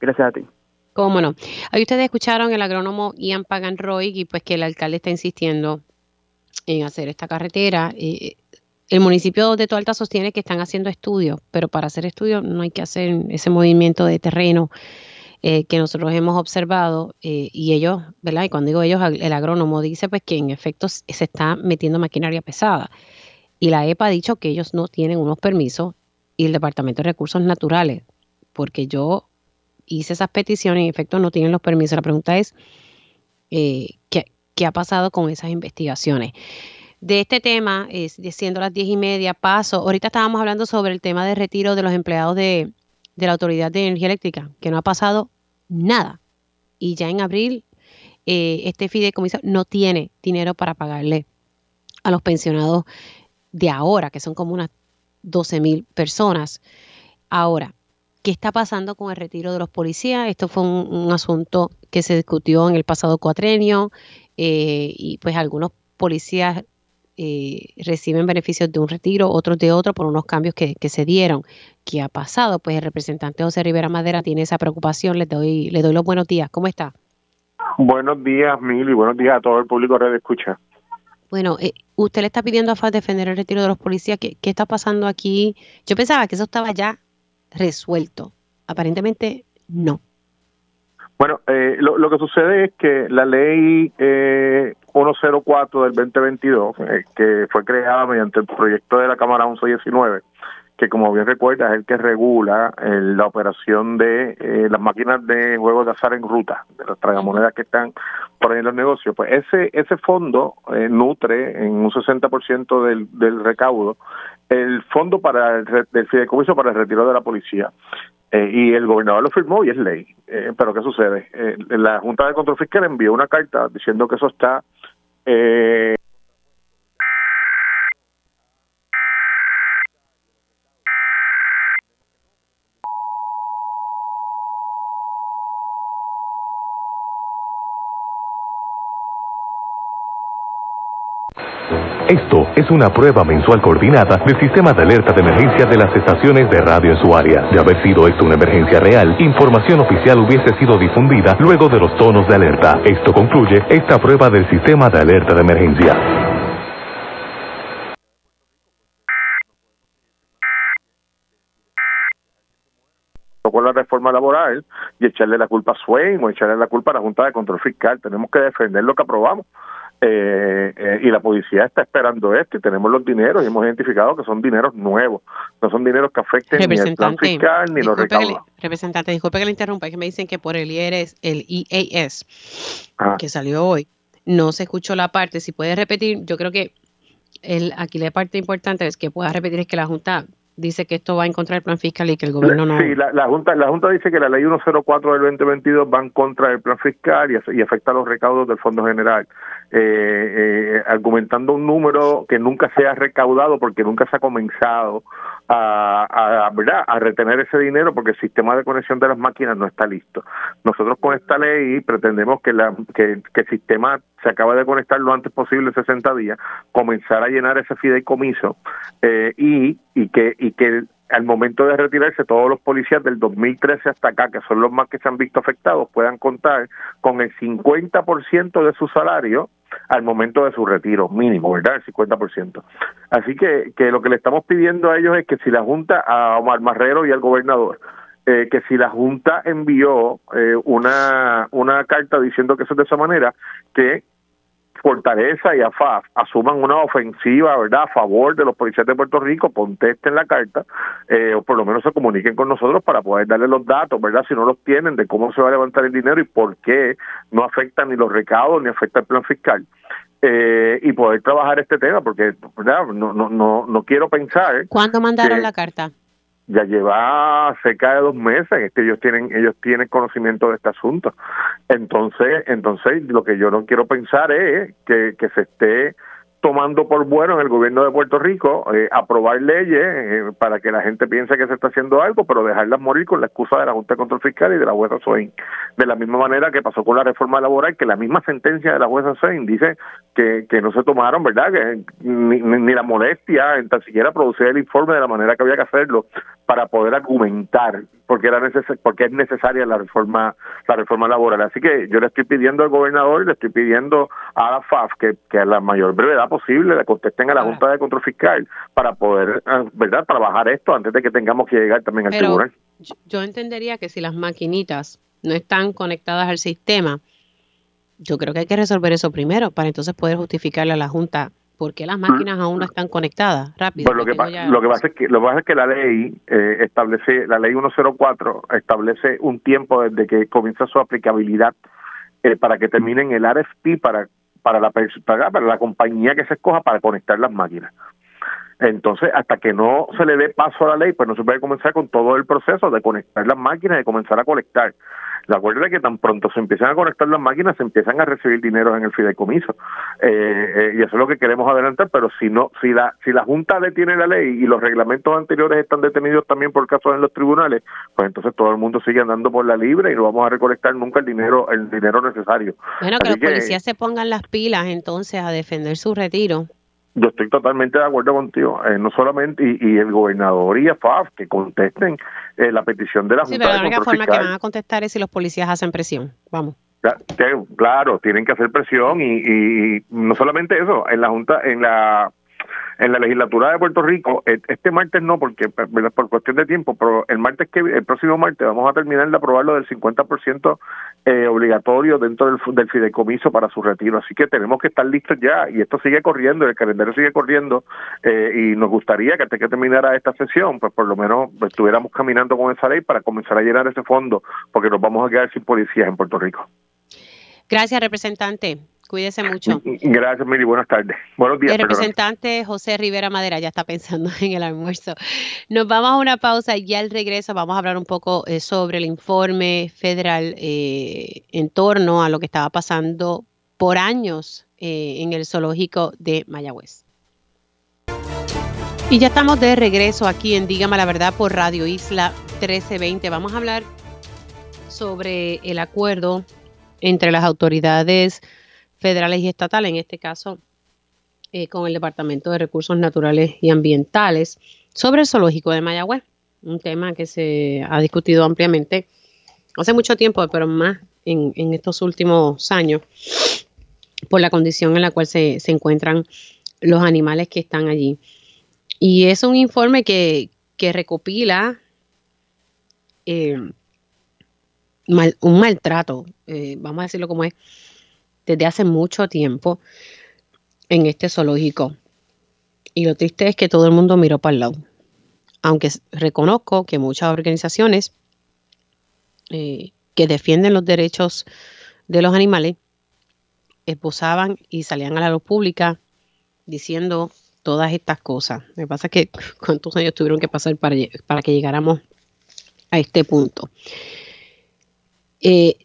F: Gracias a ti.
A: Cómo no. Ahí ustedes escucharon el agrónomo Ian Paganroy y pues que el alcalde está insistiendo en hacer esta carretera. Eh, el municipio de Toalta sostiene que están haciendo estudios, pero para hacer estudios no hay que hacer ese movimiento de terreno eh, que nosotros hemos observado eh, y ellos, ¿verdad? Y cuando digo ellos, el agrónomo dice pues que en efecto se está metiendo maquinaria pesada y la EPA ha dicho que ellos no tienen unos permisos y el Departamento de Recursos Naturales, porque yo hice esas peticiones y en efecto no tienen los permisos. La pregunta es, eh, ¿qué, ¿qué ha pasado con esas investigaciones? de este tema, es, siendo las diez y media, paso. Ahorita estábamos hablando sobre el tema de retiro de los empleados de, la Autoridad de Energía Eléctrica, que no ha pasado nada. Y ya en abril, eh, este fideicomiso no tiene dinero para pagarle a los pensionados de ahora, que son como unas 12 mil personas. Ahora, ¿qué está pasando con el retiro de los policías? Esto fue un, asunto que se discutió en el pasado cuatrenio eh, y pues algunos policías eh, reciben beneficios de un retiro, otros de otro por unos cambios que, se dieron. ¿Qué ha pasado? Pues el representante José Rivera Madera tiene esa preocupación. Le doy, le doy los buenos días. ¿Cómo está?
G: Buenos días, Mil, y buenos días a todo el público de escucha.
A: Bueno, eh, usted le está pidiendo a FAS defender el retiro de los policías. ¿Qué, ¿Qué está pasando aquí? Yo pensaba que eso estaba ya resuelto. Aparentemente no.
G: Bueno, eh, lo, lo, que sucede es que la ley eh, 104 del 2022, eh, que fue creada mediante el proyecto de la Cámara 1119, que como bien recuerda es el que regula eh, la operación de eh, las máquinas de juegos de azar en ruta, de las tragamonedas que están por ahí en los negocios, pues ese ese fondo nutre en un 60% del, del recaudo el fondo para el, del fideicomiso para el retiro de la policía. Eh, y el gobernador lo firmó y es ley. Eh, pero ¿qué sucede? Eh, la Junta de Control Fiscal envió una carta diciendo que eso está
B: es una prueba mensual coordinada del sistema de alerta de emergencia de las estaciones de radio en su área. De haber sido esto una emergencia real, información oficial hubiese sido difundida luego de los tonos de alerta. Esto concluye esta prueba del sistema de alerta de emergencia.
G: con la reforma laboral y echarle la culpa a Swain o echarle la culpa a la Junta de Control Fiscal. Tenemos que defender lo que aprobamos. Eh, eh, y la policía está esperando esto y tenemos los dineros y hemos identificado que son dineros nuevos, no son dineros que afecten ni el plan fiscal ni los recaudos.
A: representante, disculpe que le interrumpa, es que me dicen que por el IRS, el IAS, que salió hoy, no se escuchó la parte, si puede repetir, yo creo que el, aquí la parte importante es que pueda repetir es que la Junta dice que esto va en contra del plan fiscal y que el gobierno no.
G: Sí, la, Junta la Junta dice que la ley 104 del 2022 va en contra del plan fiscal y, afecta a los recaudos del Fondo General, eh, eh, argumentando un número que nunca se ha recaudado porque nunca se ha comenzado a, a, ¿verdad? a retener ese dinero porque el sistema de conexión de las máquinas no está listo. Nosotros con esta ley pretendemos que, la, que, que el sistema se acaba de conectar lo antes posible, 60 días, comenzar a llenar ese fideicomiso eh, y, y que y que al momento de retirarse todos los policías del 2013 hasta acá, que son los más que se han visto afectados, puedan contar con el 50% de su salario al momento de su retiro, mínimo, ¿verdad? El 50%. Así que, que lo que le estamos pidiendo a ellos es que si la Junta, a Omar Marrero y al gobernador, eh, que si la Junta envió eh, una, una carta diciendo que eso es de esa manera, que Fortaleza y AFAF asuman una ofensiva, ¿verdad?, a favor de los policías de Puerto Rico, contesten la carta, eh, o por lo menos se comuniquen con nosotros para poder darle los datos, ¿verdad?, si no los tienen, de cómo se va a levantar el dinero y por qué no afectan ni los recaudos ni afecta el plan fiscal. Eh, y poder trabajar este tema, porque ¿verdad? No, no, no, no quiero pensar.
A: ¿Cuándo mandaron la carta?
G: Ya lleva cerca de dos meses que ellos tienen ellos tienen conocimiento de este asunto. Entonces entonces lo que yo no quiero pensar es que, que se esté tomando por bueno en el gobierno de Puerto Rico eh, aprobar leyes eh, para que la gente piense que se está haciendo algo, pero dejarlas morir con la excusa de la Junta de Control Fiscal y de la jueza Soin. De la misma manera que pasó con la reforma laboral, que la misma sentencia de la jueza Soin dice que, que no se tomaron, ¿verdad? Que ni, ni la molestia en tan siquiera producir el informe de la manera que había que hacerlo para poder argumentar porque era neces porque es necesaria la reforma la reforma laboral así que yo le estoy pidiendo al gobernador le estoy pidiendo a la FAF que, que a la mayor brevedad posible le contesten a la Junta de Control Fiscal para poder ah, verdad trabajar esto antes de que tengamos que llegar también al tribunal
A: yo entendería que si las maquinitas no están conectadas al sistema yo creo que hay que resolver eso primero para entonces poder justificarle a la Junta ¿Por qué las máquinas aún no están conectadas? Rápido.
G: Pues lo, que lo, que pasa es que, lo que pasa es que la ley eh, establece, la ley 104 establece un tiempo desde que comienza su aplicabilidad eh, para que terminen el RFP para para la para, para la compañía que se escoja para conectar las máquinas. Entonces, hasta que no se le dé paso a la ley, pues no se puede comenzar con todo el proceso de conectar las máquinas y comenzar a colectar. La es que tan pronto se empiezan a conectar las máquinas, se empiezan a recibir dinero en el fideicomiso. Eh, eh, y eso es lo que queremos adelantar, pero si no, si la, si la Junta detiene la ley y los reglamentos anteriores están detenidos también por casos en los tribunales, pues entonces todo el mundo sigue andando por la libre y no vamos a recolectar nunca el dinero, el dinero necesario.
A: Bueno, que los policías se pongan las pilas entonces a defender su retiro.
G: Yo estoy totalmente de acuerdo contigo, eh, no solamente, y, el gobernador y FAF que contesten eh, la petición de la Junta. Sí,
A: pero la única forma que van a contestar es si los policías hacen presión. Vamos.
G: Claro, tienen que hacer presión y, y, no solamente eso, en la Junta, en la en la legislatura de Puerto Rico, e, este martes no, porque por cuestión de tiempo, pero el martes que el próximo martes vamos a terminar de aprobarlo del 50% eh, obligatorio dentro del, del, fideicomiso para su retiro. Así que tenemos que estar listos ya y esto sigue corriendo, el calendario sigue corriendo eh, y nos gustaría que antes que terminara esta sesión, pues por lo menos estuviéramos caminando con esa ley para comenzar a llenar ese fondo, porque nos vamos a quedar sin policías en Puerto Rico.
A: Gracias, representante. Cuídese mucho.
G: Gracias, Miri. Buenas tardes. Buenos días.
A: El representante José Rivera Madera ya está pensando <laughs> en el almuerzo. Nos vamos a una pausa y al regreso vamos a hablar un poco eh, sobre el informe federal eh, en torno a lo que estaba pasando por años eh, en el zoológico de Mayagüez. Y ya estamos de regreso aquí en Dígame la Verdad por Radio Isla 1320. Vamos a hablar sobre el acuerdo entre las autoridades federales y estatales, en este caso eh, con el Departamento de Recursos Naturales y Ambientales, sobre el zoológico de Mayagüez, un tema que se ha discutido ampliamente hace mucho tiempo, pero más en, estos últimos años, por la condición en la cual se, encuentran los animales que están allí. Y es un informe que, recopila eh, un maltrato, eh, vamos a decirlo como es, desde hace mucho tiempo en este zoológico. Y lo triste es que todo el mundo miró para el lado. Aunque reconozco que muchas organizaciones eh, que defienden los derechos de los animales esposaban y salían a la luz pública diciendo todas estas cosas. Me que pasa que <laughs> cuántos años tuvieron que pasar para, para que llegáramos a este punto. Eh,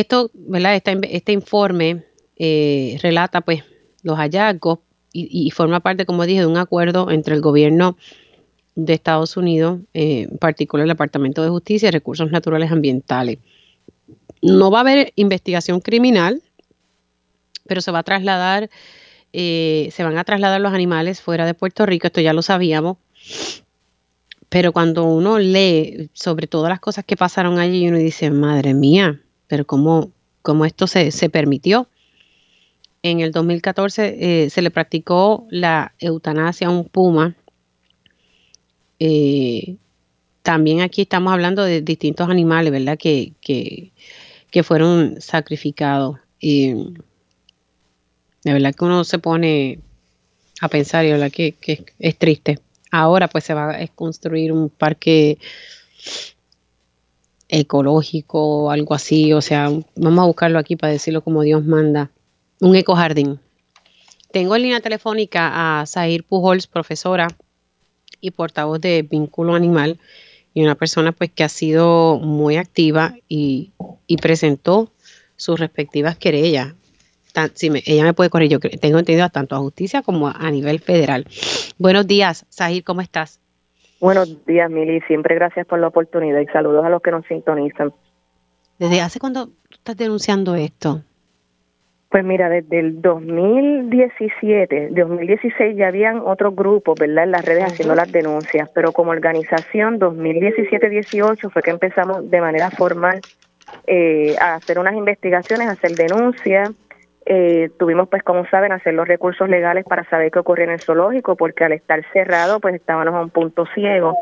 A: esto, ¿verdad? Este, informe eh, relata pues los hallazgos y, forma parte, como dije, de un acuerdo entre el gobierno de Estados Unidos, eh, en particular el Departamento de Justicia y Recursos Naturales Ambientales. No va a haber investigación criminal, pero se va a trasladar, eh, se van a trasladar los animales fuera de Puerto Rico, esto ya lo sabíamos. Pero cuando uno lee sobre todas las cosas que pasaron allí, uno dice, madre mía, pero cómo, cómo esto se, permitió. En el 2014 eh, se le practicó la eutanasia a un puma. Eh, también aquí estamos hablando de distintos animales, ¿verdad? Que, que, fueron sacrificados. De verdad que uno se pone a pensar y verdad que, es triste. Ahora pues se va a construir un parque ecológico o algo así, o sea, vamos a buscarlo aquí para decirlo como Dios manda, un ecojardín. Tengo en línea telefónica a Zahir Pujols, profesora y portavoz de Vínculo Animal, y una persona pues que ha sido muy activa y, presentó sus respectivas querellas. si ella me puede corregir, yo tengo entendido tanto a justicia como a, nivel federal. Buenos días, Sahir, ¿cómo estás?
H: Buenos días, Mili. Siempre gracias por la oportunidad y saludos a los que nos sintonizan.
A: ¿Desde hace cuándo estás denunciando esto?
H: Pues mira, desde el 2017, 2016 ya habían otros grupos, ¿verdad?, en las redes haciendo las denuncias, pero como organización 2017-18 fue que empezamos de manera formal eh, a hacer unas investigaciones, a hacer denuncias. Eh, tuvimos, pues, como saben, hacer los recursos legales para saber qué ocurría en el zoológico, porque al estar cerrado, pues estábamos a un punto ciego.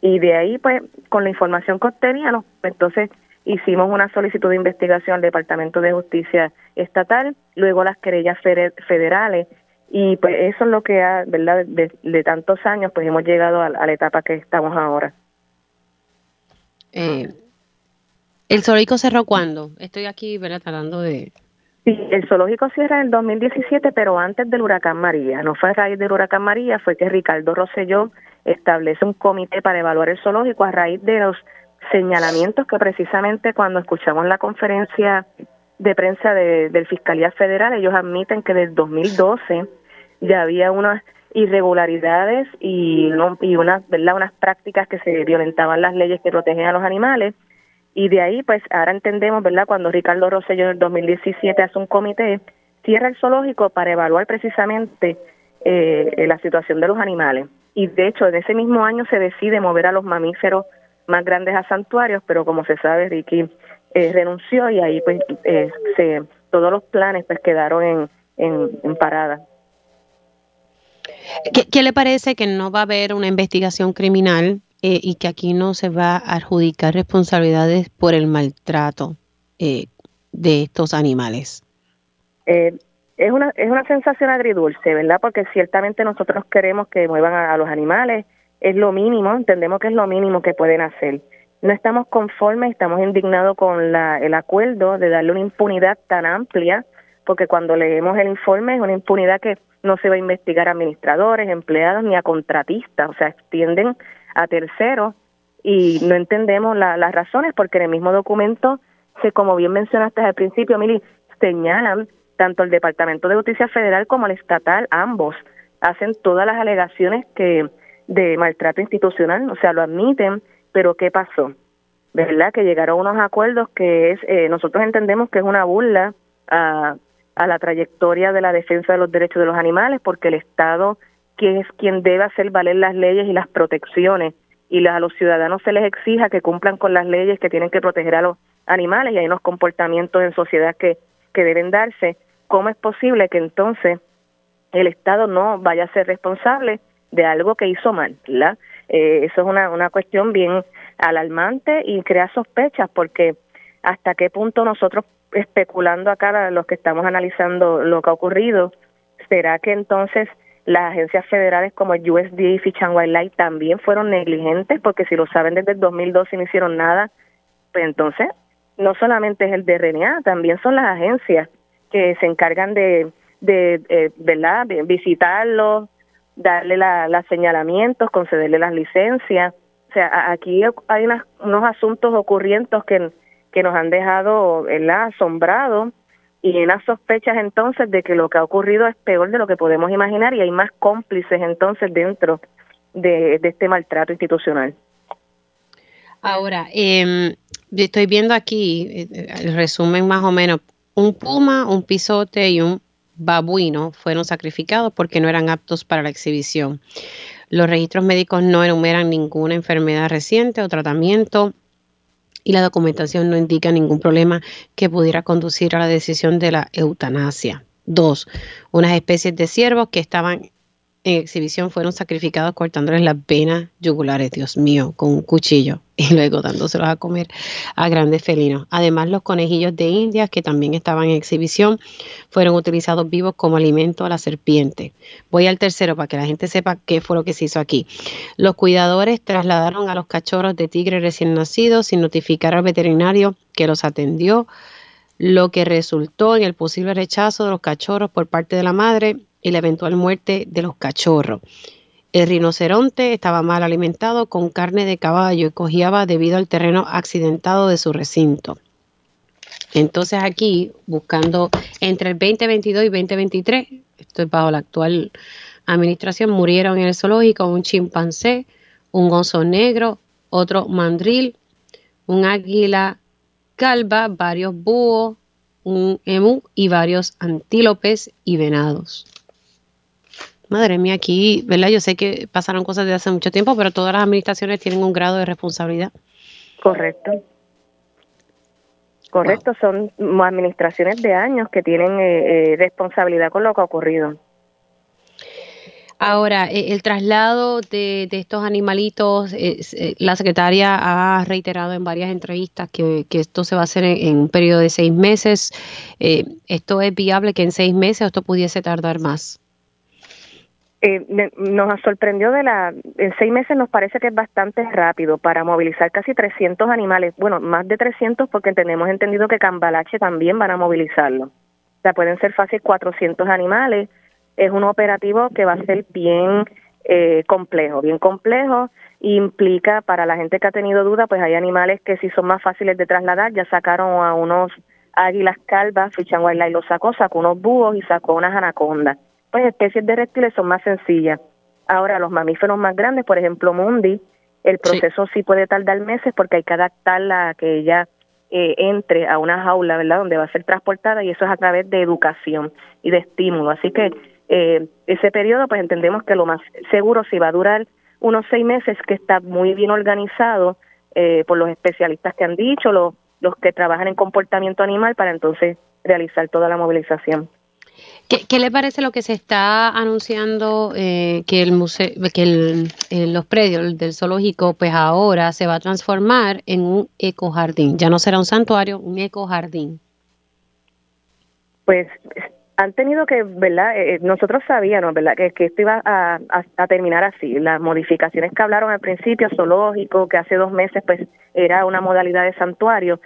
H: Y de ahí, pues, con la información que obteníamos, entonces hicimos una solicitud de investigación al Departamento de Justicia Estatal, luego las querellas federales y pues eso es lo que ha, ¿verdad? De, tantos años pues hemos llegado a, la etapa que estamos ahora.
A: Eh, ¿El zoológico cerró cuándo? Estoy aquí, ¿verdad? Tratando de...
H: Sí, el zoológico cierra en el 2017, pero antes del huracán María. No fue a raíz del huracán María, fue que Ricardo Rosselló establece un comité para evaluar el zoológico a raíz de los señalamientos que precisamente cuando escuchamos la conferencia de prensa de, del Fiscalía Federal, ellos admiten que desde 2012 ya había unas irregularidades y, no, y unas, ¿verdad? unas prácticas que se violentaban las leyes que protegen a los animales. Y de ahí, pues ahora entendemos, ¿verdad? Cuando Ricardo Rosselló en el 2017 hace un comité, cierra el zoológico para evaluar precisamente eh, la situación de los animales. Y de hecho, en ese mismo año se decide mover a los mamíferos más grandes a santuarios, pero como se sabe, Ricky eh, renunció y ahí pues eh, se, todos los planes pues quedaron en, en, parada.
A: ¿Qué, le parece que no va a haber una investigación criminal eh, y que aquí no se va a adjudicar responsabilidades por el maltrato de estos animales?
H: es una es una sensación agridulce, ¿verdad? Porque ciertamente nosotros queremos que muevan a los animales, es lo mínimo, entendemos que es lo mínimo que pueden hacer. No estamos conformes, estamos indignados con la, el acuerdo de darle una impunidad tan amplia, porque cuando leemos el informe es una impunidad que no se va a investigar a administradores, empleados ni a contratistas, o sea, extienden a terceros y no entendemos las razones porque en el mismo documento se, como bien mencionaste al principio, Mili, señalan tanto el Departamento de Justicia Federal como el estatal, ambos hacen todas las alegaciones que de maltrato institucional, o sea, lo admiten, pero ¿qué pasó? ¿Verdad? Que llegaron unos acuerdos que es, eh, nosotros entendemos que es una burla a, a la trayectoria de la defensa de los derechos de los animales, porque el Estado, que es quien debe hacer valer las leyes y las protecciones, y a los ciudadanos se les exija que cumplan con las leyes que tienen que proteger a los animales y hay unos comportamientos en sociedad que, que deben darse, ¿cómo es posible que entonces el Estado no vaya a ser responsable de algo que hizo mal. Eh, eso es una, una cuestión bien alarmante y crea sospechas porque hasta qué punto nosotros especulando acá los que estamos analizando lo que ha ocurrido, será que entonces las agencias federales como el USDA y Fish and Wildlife también fueron negligentes porque si lo saben desde el 2012 y no hicieron nada, pues entonces no solamente es el DRNA, también son las agencias que se encargan de, de eh, ¿verdad?, visitarlos, darle la, señalamientos, concederle las licencias. O sea, aquí hay unos asuntos ocurrientes que, que nos han dejado asombrados y unas sospechas entonces de que lo que ha ocurrido es peor de lo que podemos imaginar y hay más cómplices entonces dentro de, este maltrato institucional.
A: Ahora, eh, estoy viendo aquí eh, el resumen más o menos, un puma, un pisote y un babuino fueron sacrificados porque no eran aptos para la exhibición. Los registros médicos no enumeran ninguna enfermedad reciente o tratamiento y la documentación no indica ningún problema que pudiera conducir a la decisión de la eutanasia. Dos, unas especies de ciervos que estaban en exhibición fueron sacrificados cortándoles las venas yugulares, Dios mío, con un cuchillo <laughs> y luego dándoselos a comer a grandes felinos. Además, los conejillos de India, que también estaban en exhibición, fueron utilizados vivos como alimento a la serpiente. Voy al tercero para que la gente sepa qué fue lo que se hizo aquí. Los cuidadores trasladaron a los cachorros de tigre recién nacidos sin notificar al veterinario que los atendió, lo que resultó en el posible rechazo de los cachorros por parte de la madre y la eventual muerte de los cachorros. El rinoceronte estaba mal alimentado con carne de caballo y cojeaba debido al terreno accidentado de su recinto. Entonces aquí, buscando entre el 2022 y 2023, esto es bajo la actual administración, murieron en el zoológico un chimpancé, un oso negro, otro mandril, un águila calva, varios búhos, un emu y varios antílopes y venados. Madre mía, aquí, ¿verdad? Yo sé que pasaron cosas de hace mucho tiempo, pero todas las administraciones tienen un grado de responsabilidad.
H: Correcto. Correcto, son administraciones de años que tienen eh, eh, responsabilidad con lo que ha ocurrido.
A: Ahora, eh, el traslado de, estos animalitos, la secretaria ha reiterado en varias entrevistas que, esto se va a hacer en, en un periodo de seis meses. ¿Esto es viable que en seis meses esto pudiese tardar más?
H: Eh, nos sorprendió de la, en seis meses nos parece que es bastante rápido para movilizar casi 300 animales, bueno, más de 300 porque tenemos entendido que Cambalache también van a movilizarlo. O sea, pueden ser fácil 400 animales, es un operativo que va a ser bien eh, complejo, bien complejo, implica para la gente que ha tenido duda, pues hay animales que sí son más fáciles de trasladar, ya sacaron a unos águilas calvas, Fichan y los sacó, sacó unos búhos y sacó unas anacondas pues especies de reptiles son más sencillas. Ahora, los mamíferos más grandes, por ejemplo, Mundi, el proceso sí, puede tardar meses porque hay que adaptarla a que ella eh, entre a una jaula, ¿verdad?, donde va a ser transportada y eso es a través de educación y de estímulo. Así que eh, ese periodo, pues entendemos que lo más seguro si va a durar unos seis meses, que está muy bien organizado eh, por los especialistas que han dicho, los, los que trabajan en comportamiento animal, para entonces realizar toda la movilización.
A: ¿Qué, le parece lo que se está anunciando eh, que el museo, que eh, los predios del zoológico, pues ahora se va a transformar en un ecojardín? Ya no será un santuario, un ecojardín.
H: Pues han tenido que, ¿verdad? Eh, nosotros sabíamos, ¿verdad? Que, que esto iba a, a, terminar así. Las modificaciones que hablaron al principio, zoológico, que hace dos meses, pues era una modalidad de santuario.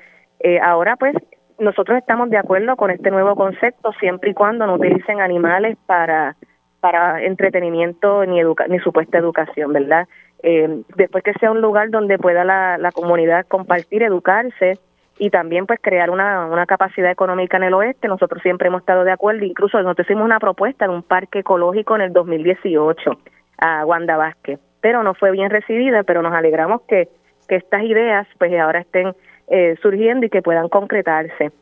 H: ahora, pues, nosotros estamos de acuerdo con este nuevo concepto siempre y cuando no utilicen animales para para entretenimiento ni supuesta educación, ¿verdad? Eh, después que sea un lugar donde pueda la, la comunidad compartir, educarse y también pues crear una, una capacidad económica en el oeste. Nosotros siempre hemos estado de acuerdo, incluso nosotros hicimos una propuesta de un parque ecológico en el 2018 a Wanda Vázquez, pero no fue bien recibida, pero nos alegramos que, que estas ideas pues ahora estén eh, surgiendo y que puedan concretarse.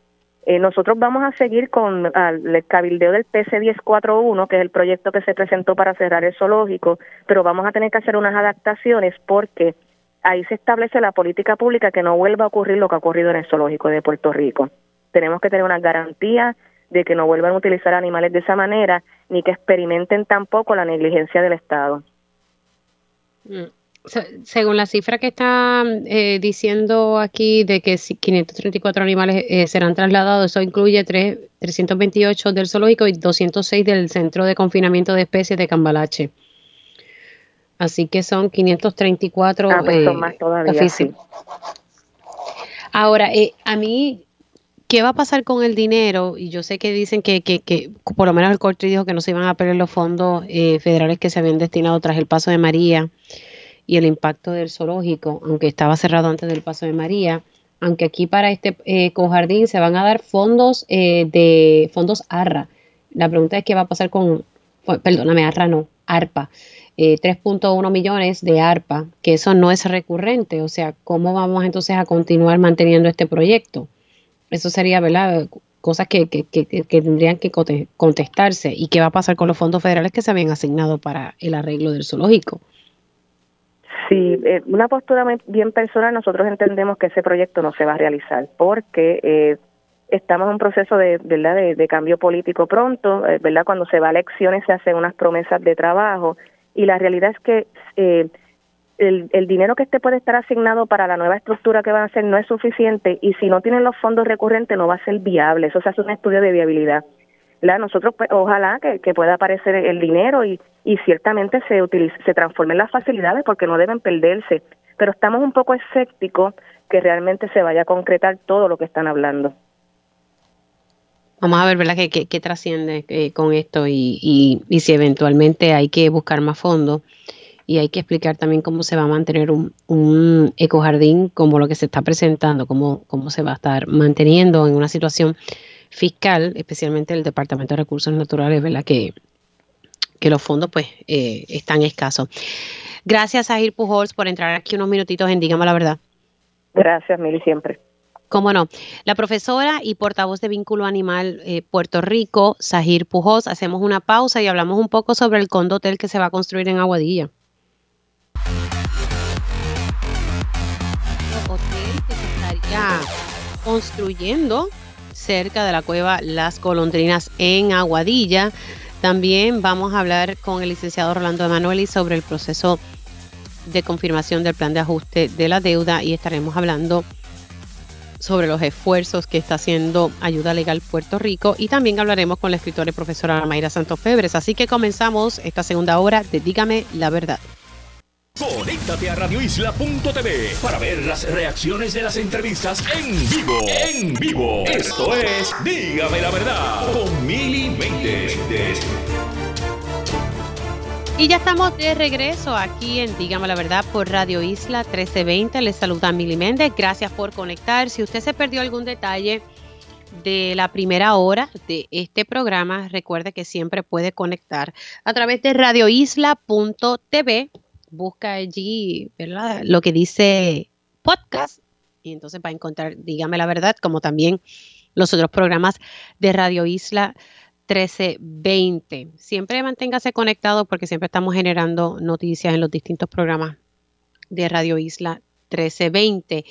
H: Eh, nosotros vamos a seguir con el cabildeo del PC 1041, que es el proyecto que se presentó para cerrar el zoológico, pero vamos a tener que hacer unas adaptaciones porque ahí se establece la política pública que no vuelva a ocurrir lo que ha ocurrido en el zoológico de Puerto Rico. Tenemos que tener una garantía de que no vuelvan a utilizar animales de esa manera, ni que experimenten tampoco la negligencia del Estado.
A: Según la cifra que está eh, diciendo aquí de que 534 animales eh, serán trasladados, eso incluye 3, 328 del zoológico y 206 del centro de confinamiento de especies de Cambalache. Así que son 534 ah, pues
H: eh, más todavía,
A: Ahora, a mí, ¿qué va a pasar con el dinero? Y yo sé que dicen que, que, que por lo menos el corte dijo que no se iban a perder los fondos federales que se habían destinado tras el paso de María y el impacto del zoológico, aunque estaba cerrado antes del paso de María, aunque aquí para este eh, cojardín se van a dar fondos eh, de fondos ARRA. La pregunta es qué va a pasar con, perdóname, ARRA no, ARPA. 3.1 eh, millones de ARPA, que eso no es recurrente, o sea, ¿cómo vamos entonces a continuar manteniendo este proyecto? Eso sería, ¿verdad? Cosas que, que, que, que tendrían que contestarse. ¿Y qué va a pasar con los fondos federales que se habían asignado para el arreglo del zoológico?
H: Sí, eh, una postura bien personal, nosotros entendemos que ese proyecto no se va a realizar porque eh, estamos en un proceso de, ¿verdad? de, cambio político pronto, eh, ¿verdad? Cuando se va a elecciones se hacen unas promesas de trabajo y la realidad es que eh, el, el dinero que este puede estar asignado para la nueva estructura que van a hacer no es suficiente y si no tienen los fondos recurrentes no va a ser viable. Eso se hace un estudio de viabilidad. ¿Verdad? Nosotros, pues, ojalá que, que, pueda aparecer el dinero y, y ciertamente se, utilice, se transformen las facilidades porque no deben perderse. Pero estamos un poco escépticos que realmente se vaya a concretar todo lo que están hablando.
A: Vamos a ver, ¿verdad?, qué, trasciende eh, con esto y, y, y, si eventualmente hay que buscar más fondos y hay que explicar también cómo se va a mantener un, un ecojardín como lo que se está presentando, cómo, cómo se va a estar manteniendo en una situación fiscal, especialmente el Departamento de Recursos Naturales, ¿verdad?, que, que los fondos pues eh, están escasos. Gracias a Pujols por entrar aquí unos minutitos en Dígame la Verdad.
H: Gracias, Mili, siempre.
A: Cómo no. La profesora y portavoz de Vínculo Animal eh, Puerto Rico, Sahir Pujos, hacemos una pausa y hablamos un poco sobre el condo hotel que se va a construir en Aguadilla. Hotel que se estaría construyendo cerca de la cueva Las Colondrinas en Aguadilla. También vamos a hablar con el licenciado Rolando Emanueli sobre el proceso de confirmación del plan de ajuste de la deuda y estaremos hablando sobre los esfuerzos que está haciendo Ayuda Legal Puerto Rico y también hablaremos con la escritora y profesora Mayra Santos Febres. Así que comenzamos esta segunda hora de Dígame la verdad.
B: Conéctate a radioisla.tv para ver las reacciones de las entrevistas en vivo. En vivo. Esto es Dígame la verdad con Mili Méndez.
A: Y ya estamos de regreso aquí en Dígame la Verdad por Radio Isla 1320. Les saluda Mili Méndez. Gracias por conectar. Si usted se perdió algún detalle de la primera hora de este programa, recuerde que siempre puede conectar a través de radioisla.tv. Busca allí ¿verdad? lo que dice podcast y entonces va a encontrar Dígame la Verdad, como también los otros programas de Radio Isla 1320. Siempre manténgase conectado porque siempre estamos generando noticias en los distintos programas de Radio Isla 1320.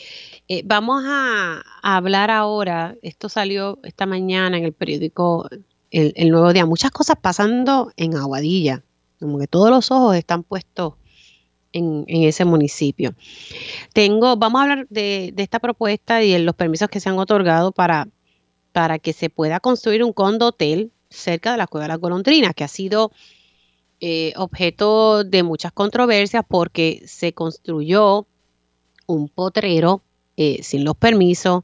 A: Eh, vamos a, hablar ahora, esto salió esta mañana en el periódico el, Nuevo Día, muchas cosas pasando en Aguadilla, como que todos los ojos están puestos en, ese municipio. Tengo, vamos a hablar de, esta propuesta y de los permisos que se han otorgado para, para que se pueda construir un condo hotel cerca de la Cueva de las Golondrinas, que ha sido eh, objeto de muchas controversias porque se construyó un potrero eh, sin los permisos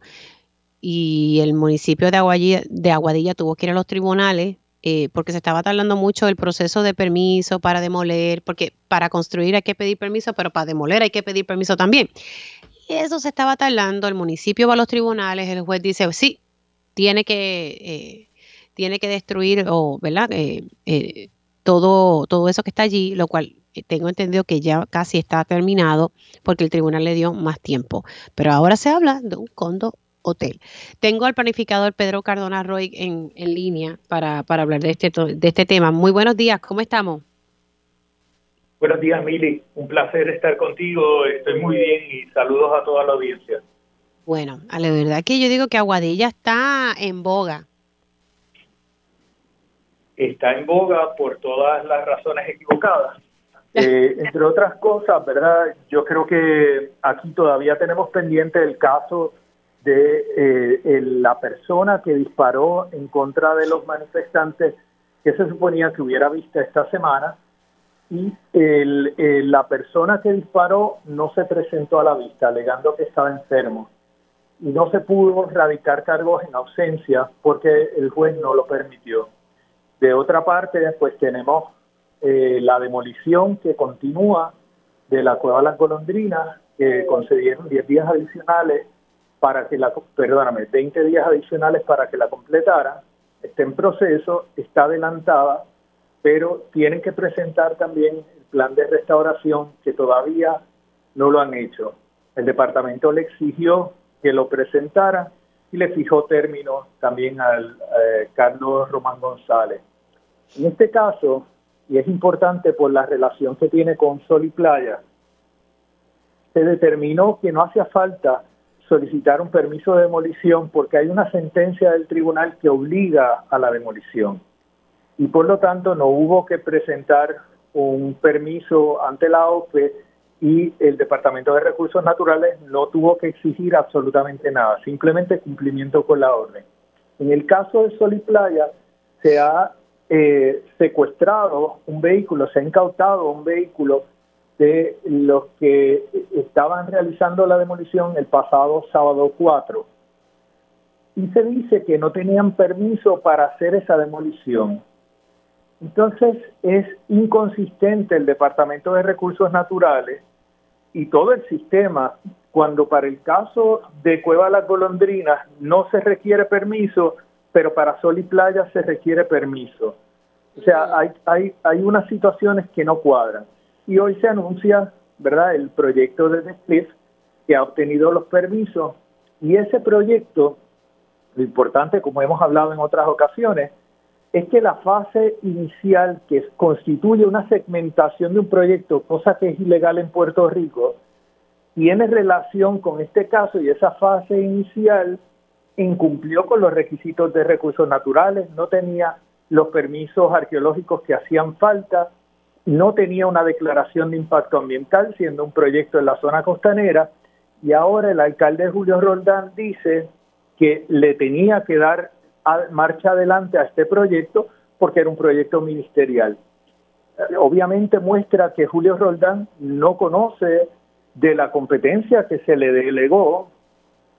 A: y el municipio de Aguadilla, de Aguadilla tuvo que ir a los tribunales eh, porque se estaba tardando mucho el proceso de permiso para demoler, porque para construir hay que pedir permiso, pero para demoler hay que pedir permiso también. Eso se estaba tardando, el municipio va a los tribunales, el juez dice, sí, tiene que tiene que destruir o, ¿verdad? Eh, eh, todo, todo eso que está allí, lo cual eh, tengo entendido que ya casi está terminado porque el tribunal le dio más tiempo. Pero ahora se habla de un condo hotel. Tengo al planificador Pedro Cardona Roy en, en línea para, para hablar de este, de este tema. Muy buenos días, ¿cómo estamos?
I: Buenos días, Mili. Un placer estar contigo. Estoy muy bien y saludos a toda la audiencia.
A: Bueno, a la verdad que yo digo que Aguadilla está en boga
I: está en boga por todas las razones equivocadas. <laughs> Eh, entre otras cosas, ¿verdad? Yo creo que aquí todavía tenemos pendiente el caso de eh, la persona que disparó en contra de los manifestantes que se suponía que hubiera visto esta semana y el, la persona que disparó no se presentó a la vista alegando que estaba enfermo y no se pudo radicar cargos en ausencia porque el juez no lo permitió. De otra parte, pues tenemos eh, la demolición que continúa de la Cueva las Golondrinas, que concedieron 10 días adicionales para que la, perdóname, 20 días adicionales para que la completara, está en proceso, está adelantada, pero tienen que presentar también el plan de restauración que todavía no lo han hecho. El departamento le exigió que lo presentara y le fijó término también al eh, Carlos Román González. En este caso, y es importante por la relación que tiene con Sol y Playa, se determinó que no hacía falta solicitar un permiso de demolición porque hay una sentencia del tribunal que obliga a la demolición. Y por lo tanto no hubo que presentar un permiso ante la OPE y el Departamento de Recursos Naturales no tuvo que exigir absolutamente nada, simplemente cumplimiento con la orden. En el caso de Sol y Playa, se ha eh, secuestrado un vehículo, se ha incautado un vehículo de los que estaban realizando la demolición el pasado sábado 4. Y se dice que no tenían permiso para hacer esa demolición. Entonces es inconsistente el Departamento de Recursos Naturales y todo el sistema cuando para el caso de Cueva Las Golondrinas no se requiere permiso, pero para Sol y Playa se requiere permiso. O sea, hay, hay, hay unas situaciones que no cuadran. Y hoy se anuncia, ¿verdad?, el proyecto de Netflix que ha obtenido los permisos y ese proyecto, lo importante, como hemos hablado en otras ocasiones, es que la fase inicial que constituye una segmentación de un proyecto, cosa que es ilegal en Puerto Rico, tiene relación con este caso y esa fase inicial incumplió con los requisitos de recursos naturales, no tenía los permisos arqueológicos que hacían falta, no tenía una declaración de impacto ambiental, siendo un proyecto en la zona costanera, y ahora el alcalde Julio Roldán dice que le tenía que dar marcha adelante a este proyecto porque era un proyecto ministerial. Obviamente muestra que Julio Roldán no conoce de la competencia que se le delegó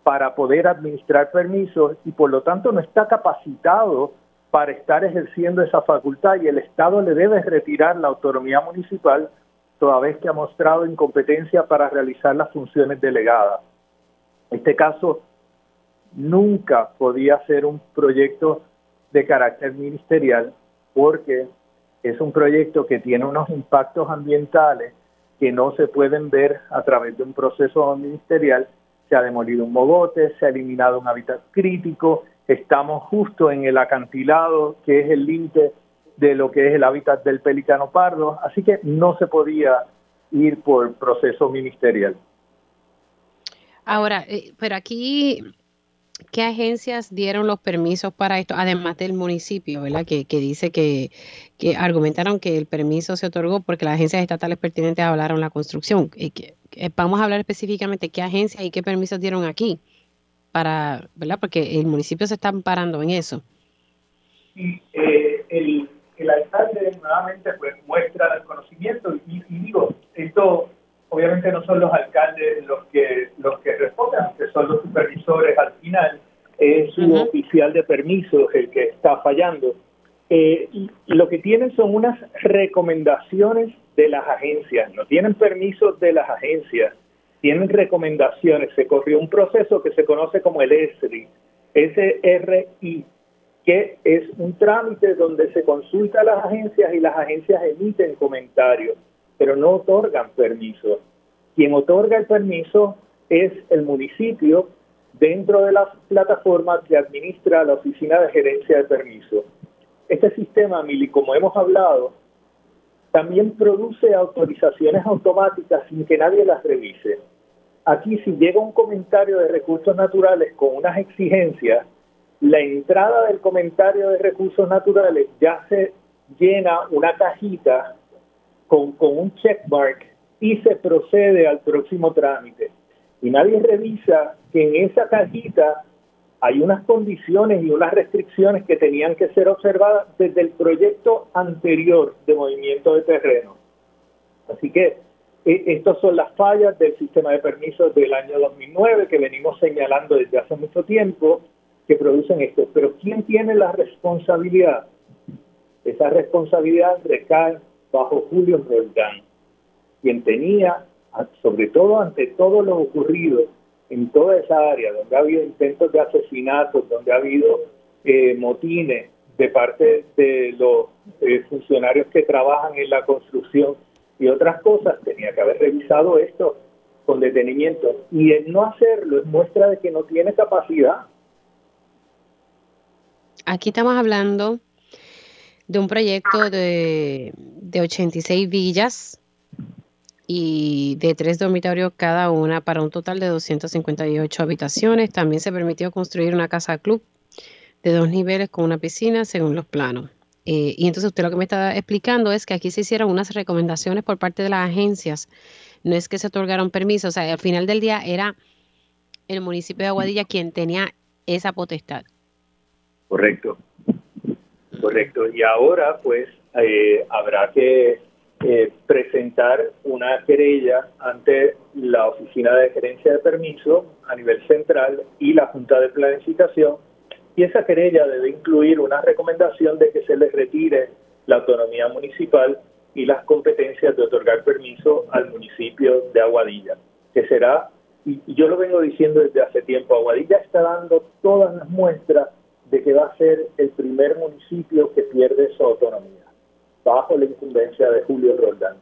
I: para poder administrar permisos y por lo tanto no está capacitado para estar ejerciendo esa facultad y el Estado le debe retirar la autonomía municipal toda vez que ha mostrado incompetencia para realizar las funciones delegadas. Este caso nunca podía ser un proyecto de carácter ministerial porque es un proyecto que tiene unos impactos ambientales que no se pueden ver a través de un proceso ministerial. Se ha demolido un mogote, se ha eliminado un hábitat crítico, estamos justo en el acantilado que es el límite de lo que es el hábitat del pelícano pardo, así que no se podía ir por proceso ministerial.
A: Ahora, eh, pero aquí ¿Qué agencias dieron los permisos para esto? Además del municipio, ¿verdad? Que, dice que, que, argumentaron que el permiso se otorgó porque las agencias estatales pertinentes hablaron la construcción. Que, vamos a hablar específicamente qué agencias y qué permisos dieron aquí, para, ¿verdad? Porque el municipio se está amparando en eso.
I: Sí, eh, el, el, alcalde nuevamente pues, muestra el conocimiento y, y digo, esto obviamente no son los alcaldes los que los que responden, que son los supervisores al final, es su oficial de permiso el que está fallando. Eh, lo que tienen son unas recomendaciones de las agencias, no tienen permisos de las agencias, tienen recomendaciones. Se corrió un proceso que se conoce como el ESRI, SRI, que es un trámite donde se consulta a las agencias y las agencias emiten comentarios pero no otorgan permiso. Quien otorga el permiso es el municipio dentro de la plataforma que administra la oficina de gerencia de permiso. Este sistema, Mili, como hemos hablado, también produce autorizaciones automáticas sin que nadie las revise. Aquí si llega un comentario de recursos naturales con unas exigencias, la entrada del comentario de recursos naturales ya se llena una cajita con, con un checkmark y se procede al próximo trámite. Y nadie revisa que en esa cajita hay unas condiciones y unas restricciones que tenían que ser observadas desde el proyecto anterior de movimiento de terreno. Así que eh, estas son las fallas del sistema de permisos del año 2009 que venimos señalando desde hace mucho tiempo que producen esto. Pero ¿quién tiene la responsabilidad? Esa responsabilidad recae bajo Julio Roldán, quien tenía, sobre todo ante todo lo ocurrido en toda esa área, donde ha habido intentos de asesinatos, donde ha habido eh, motines de parte de los eh, funcionarios que trabajan en la construcción y otras cosas, tenía que haber revisado esto con detenimiento. Y el no hacerlo es muestra de que no tiene capacidad.
A: Aquí estamos hablando de un proyecto de, de 86 villas y de tres dormitorios cada una para un total de 258 habitaciones. También se permitió construir una casa club de dos niveles con una piscina según los planos. Eh, y entonces usted lo que me está explicando es que aquí se hicieron unas recomendaciones por parte de las agencias. No es que se otorgaron permisos, o sea, al final del día era el municipio de Aguadilla quien tenía esa potestad.
I: Correcto, correcto. Y ahora pues eh, habrá que eh, presentar una querella ante la Oficina de Gerencia de Permiso a nivel central y la Junta de Planificación y esa querella debe incluir una recomendación de que se les retire la autonomía municipal y las competencias de otorgar permiso al municipio de Aguadilla, que será, y yo lo vengo diciendo desde hace tiempo, Aguadilla está dando todas las muestras de que va a ser el primer municipio que pierde su autonomía bajo la incumbencia de Julio Roldán.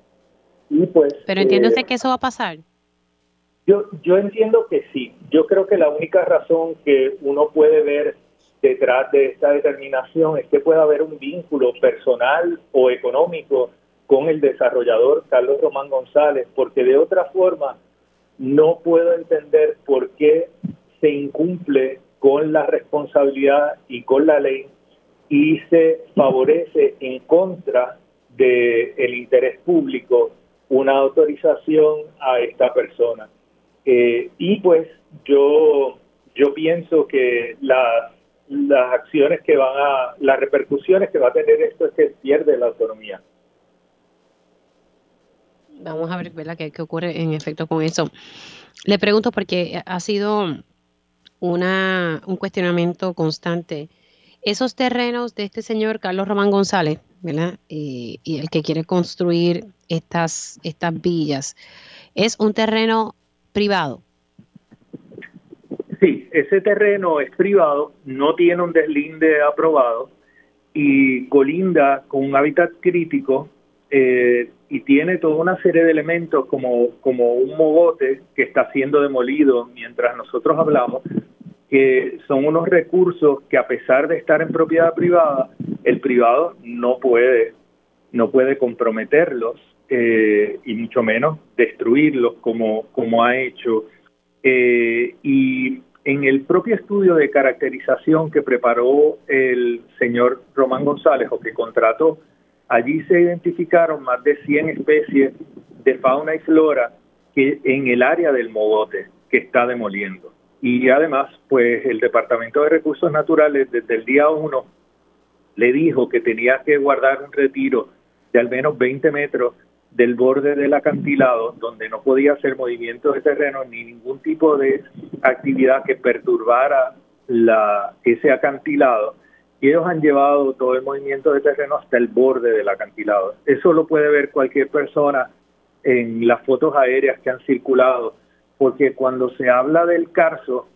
I: Y pues,
A: Pero entiende eh, que eso va a pasar.
I: Yo, yo entiendo que sí. Yo creo que la única razón que uno puede ver detrás de esta determinación es que pueda haber un vínculo personal o económico con el desarrollador Carlos Román González, porque de otra forma no puedo entender por qué se incumple con la responsabilidad y con la ley y se favorece en contra del el interés público una autorización a esta persona. Eh, y pues yo, yo pienso que las, las acciones que van a, las repercusiones que va a tener esto es que pierde la autonomía.
A: Vamos a ver ¿verdad? ¿Qué, qué ocurre en efecto con eso. Le pregunto porque ha sido una, un cuestionamiento constante esos terrenos de este señor Carlos Román González, ¿verdad? y el que quiere construir estas, estas villas, ¿es un terreno privado?
I: Ese terreno es privado, no tiene un deslinde aprobado y colinda con un hábitat crítico eh, y tiene toda una serie de elementos como, como un mogote que está siendo demolido mientras nosotros hablamos, que son unos recursos que a pesar de estar en propiedad privada, el privado no puede, no puede comprometerlos eh, y mucho menos destruirlos como, como ha hecho. Eh, y en el propio estudio de caracterización que preparó el señor Román González o que contrató, allí se identificaron más de 100 especies de fauna y flora que en el área del mogote que está demoliendo. Y además, pues el Departamento de Recursos Naturales desde el día 1 le dijo que tenía que guardar un retiro de al menos 20 metros del borde del acantilado, donde no podía hacer movimiento de terreno ni ningún tipo de actividad que perturbara la, ese acantilado. Y ellos han llevado todo el movimiento de terreno hasta el borde del acantilado. Eso lo puede ver cualquier persona en las fotos aéreas que han circulado porque cuando se habla del carso,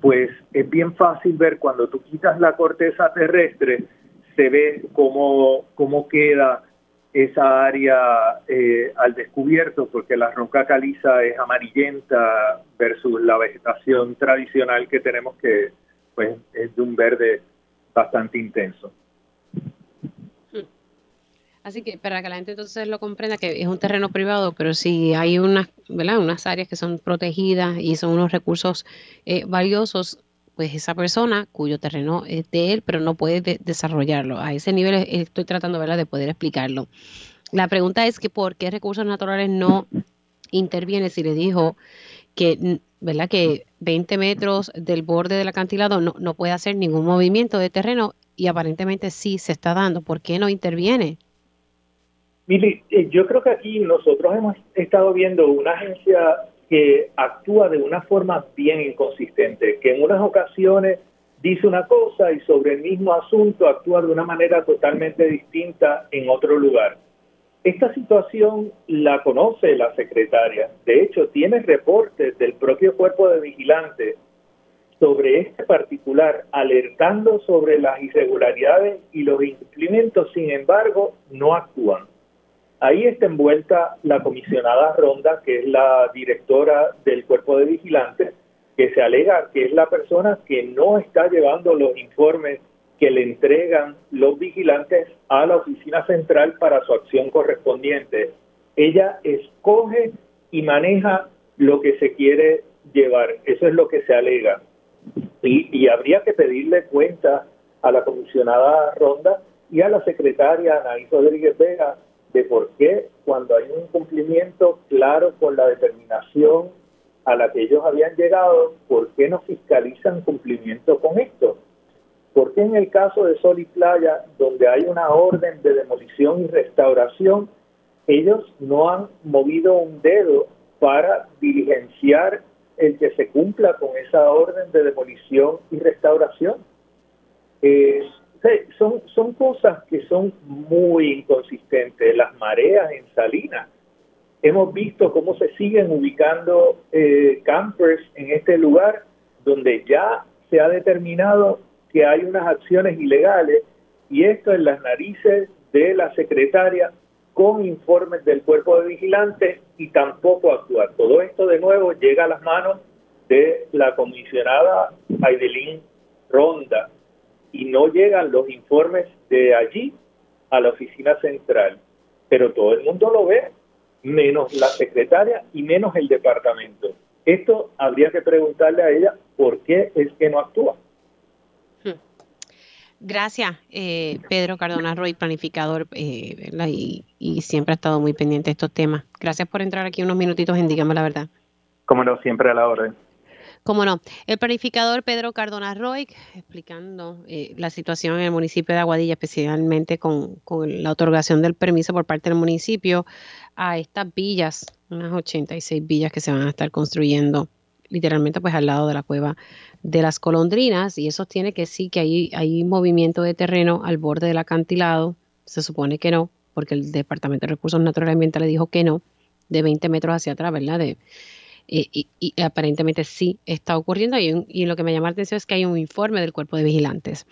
I: pues es bien fácil ver cuando tú quitas la corteza terrestre, se ve cómo, cómo queda esa área eh, al descubierto, porque la roca caliza es amarillenta versus la vegetación tradicional que tenemos que pues es de un verde bastante intenso.
A: Así que para que la gente entonces lo comprenda que es un terreno privado, pero si hay unas, ¿verdad? unas áreas que son protegidas y son unos recursos eh, valiosos, pues esa persona cuyo terreno es de él, pero no puede desarrollarlo. A ese nivel estoy tratando ¿verdad? de poder explicarlo. La pregunta es que por qué recursos naturales no interviene si le dijo que, ¿verdad? que 20 metros del borde del acantilado no, no puede hacer ningún movimiento de terreno y aparentemente sí se está dando. ¿Por qué no interviene?
I: Mili, eh, yo creo que aquí nosotros hemos estado viendo una agencia que actúa de una forma bien inconsistente, que en unas ocasiones dice una cosa y sobre el mismo asunto actúa de una manera totalmente distinta en otro lugar. Esta situación la conoce la secretaria. De hecho, tiene reportes del propio cuerpo de vigilantes sobre este particular, alertando sobre las irregularidades y los incumplimientos. Sin embargo, no actúan. Ahí está envuelta la comisionada Ronda, que es la directora del cuerpo de vigilantes, que se alega que es la persona que no está llevando los informes que le entregan los vigilantes a la oficina central para su acción correspondiente. ella escoge y maneja lo que se quiere llevar. Eso es lo que se alega. Y, y habría que pedirle cuenta a la comisionada Ronda y a la secretaria Anaís Rodríguez Vega de por qué cuando hay un incumplimiento claro con la determinación a la que ellos habían llegado, ¿por qué no fiscalizan cumplimiento con esto? ¿Por qué en el caso de Sol y Playa, donde hay una orden de demolición y restauración, ellos no han movido un dedo para diligenciar el que se cumpla con esa orden de demolición y restauración? Son, son cosas que son muy inconsistentes. Las mareas en Salinas. Hemos visto cómo se siguen ubicando eh, campers en este lugar donde ya se ha determinado que hay unas acciones ilegales y esto en las narices de la secretaria con informes del cuerpo de vigilantes y tampoco actuar. Todo esto de nuevo llega a las manos de la comisionada Aidelín Ronda, y no llegan los informes de allí a la oficina central. Pero todo el mundo lo ve, menos la secretaria y menos el departamento. Esto habría que preguntarle a ella por qué es que no actúa.
A: Hmm. Gracias, eh, Pedro Cardona Roy, planificador, eh, y, y, siempre ha estado muy pendiente de estos temas. Gracias por entrar aquí unos minutitos en Dígame la Verdad.
I: Como no, siempre a la orden.
A: Cómo no. El planificador Pedro Cardona Roy explicando eh, la situación en el municipio de Aguadilla, especialmente con, la otorgación del permiso por parte del municipio a estas villas, unas 86 villas que se van a estar construyendo literalmente pues al lado de la cueva de las colondrinas y eso tiene que sí que hay, hay movimiento de terreno al borde del acantilado, se supone que no, porque el Departamento de Recursos Naturales y Ambientales dijo que no, de 20 metros hacia atrás, ¿verdad? De, y, aparentemente sí está ocurriendo y, y, lo que me llama la atención es que hay un informe del cuerpo de vigilantes.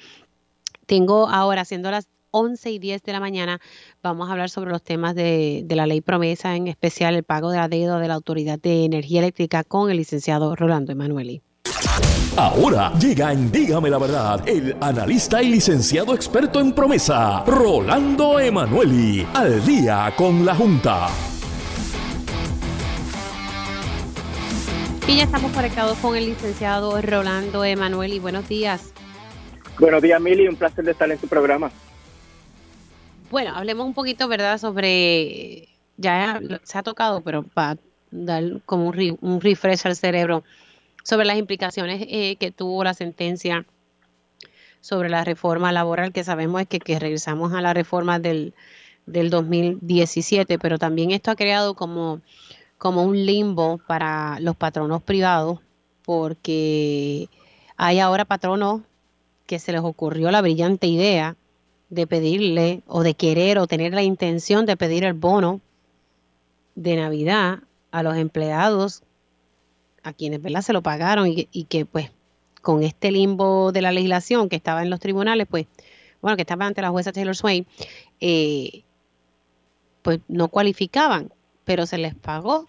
A: Tengo ahora, siendo las 11 y 10 de la mañana, vamos a hablar sobre los temas de, de la ley promesa, en especial el pago de la deuda de la Autoridad de Energía Eléctrica con el licenciado Rolando Emanueli.
B: Ahora llega en Dígame la Verdad el analista y licenciado experto en promesa, Rolando Emanueli, al día con la Junta.
A: Y ya estamos conectados con el licenciado Rolando Emanuel y buenos días.
J: Buenos días, Mili, un placer de estar en tu programa.
A: Bueno, hablemos un poquito, ¿verdad?, sobre, ya se ha tocado, pero para dar como un, refresh al cerebro, sobre las implicaciones eh, que tuvo la sentencia sobre la reforma laboral, que sabemos es que, que regresamos a la reforma del, del 2017, pero también esto ha creado como como un limbo para los patronos privados, porque hay ahora patronos que se les ocurrió la brillante idea de pedirle o de querer o tener la intención de pedir el bono de Navidad a los empleados a quienes ¿verdad? se lo pagaron y, que pues con este limbo de la legislación que estaba en los tribunales, pues bueno, que estaba ante la jueza Taylor Swain, eh, pues no cualificaban, pero se les pagó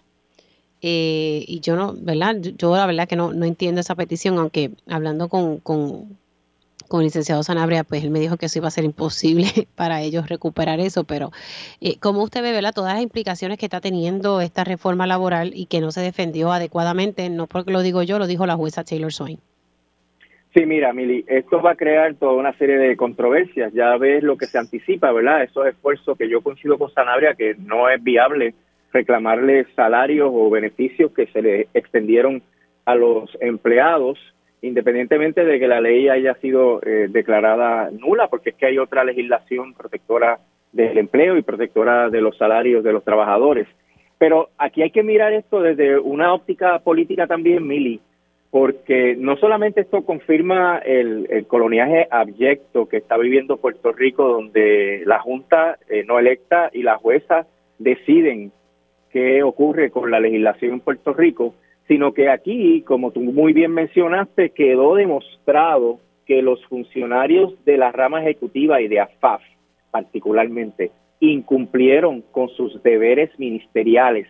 A: eh, y yo no, ¿verdad? Yo, la verdad que no, no entiendo esa petición, aunque hablando con, con, con, el licenciado Sanabria, pues él me dijo que eso iba a ser imposible <laughs> para ellos recuperar eso, pero eh, como usted ve, ¿verdad? Todas las implicaciones que está teniendo esta reforma laboral y que no se defendió adecuadamente, no porque lo digo yo, lo dijo la jueza Taylor Swain.
J: Sí, mira, Mili, esto va a crear toda una serie de controversias. Ya ves lo que se anticipa, ¿verdad? Esos esfuerzos que yo coincido con Sanabria que no es viable reclamarle salarios o beneficios que se le extendieron a los empleados, independientemente de que la ley haya sido eh, declarada nula, porque es que hay otra legislación protectora del empleo y protectora de los salarios de los trabajadores. Pero aquí hay que mirar esto desde una óptica política también, Mili, porque no solamente esto confirma el, coloniaje abyecto que está viviendo Puerto Rico, donde la Junta eh, no electa y la jueza deciden qué ocurre con la legislación en Puerto Rico, sino que aquí, como tú muy bien mencionaste, quedó demostrado que los funcionarios de la rama ejecutiva y de AFAF particularmente incumplieron con sus deberes ministeriales,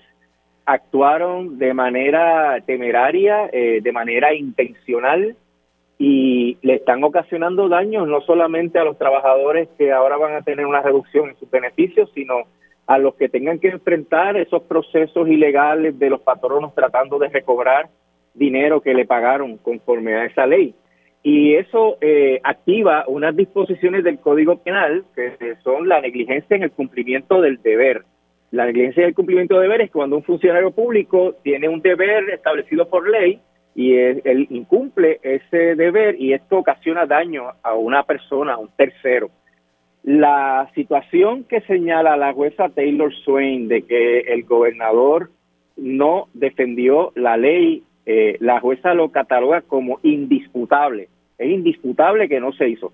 J: actuaron de manera temeraria, eh, de manera intencional y le están ocasionando daños no solamente a los trabajadores que ahora van a tener una reducción en sus beneficios, sino a los que tengan que enfrentar esos procesos ilegales de los patronos tratando de recobrar dinero que le pagaron conforme a esa ley. Y eso eh, activa unas disposiciones del Código Penal que son la negligencia en el cumplimiento del deber. La negligencia en el cumplimiento de deber es cuando un funcionario público tiene un deber establecido por ley y él, incumple ese deber y esto ocasiona daño a una persona, a un tercero. La situación que señala la jueza Taylor Swain de que el gobernador no defendió la ley, eh, la jueza lo cataloga como indisputable. Es indisputable que no se hizo.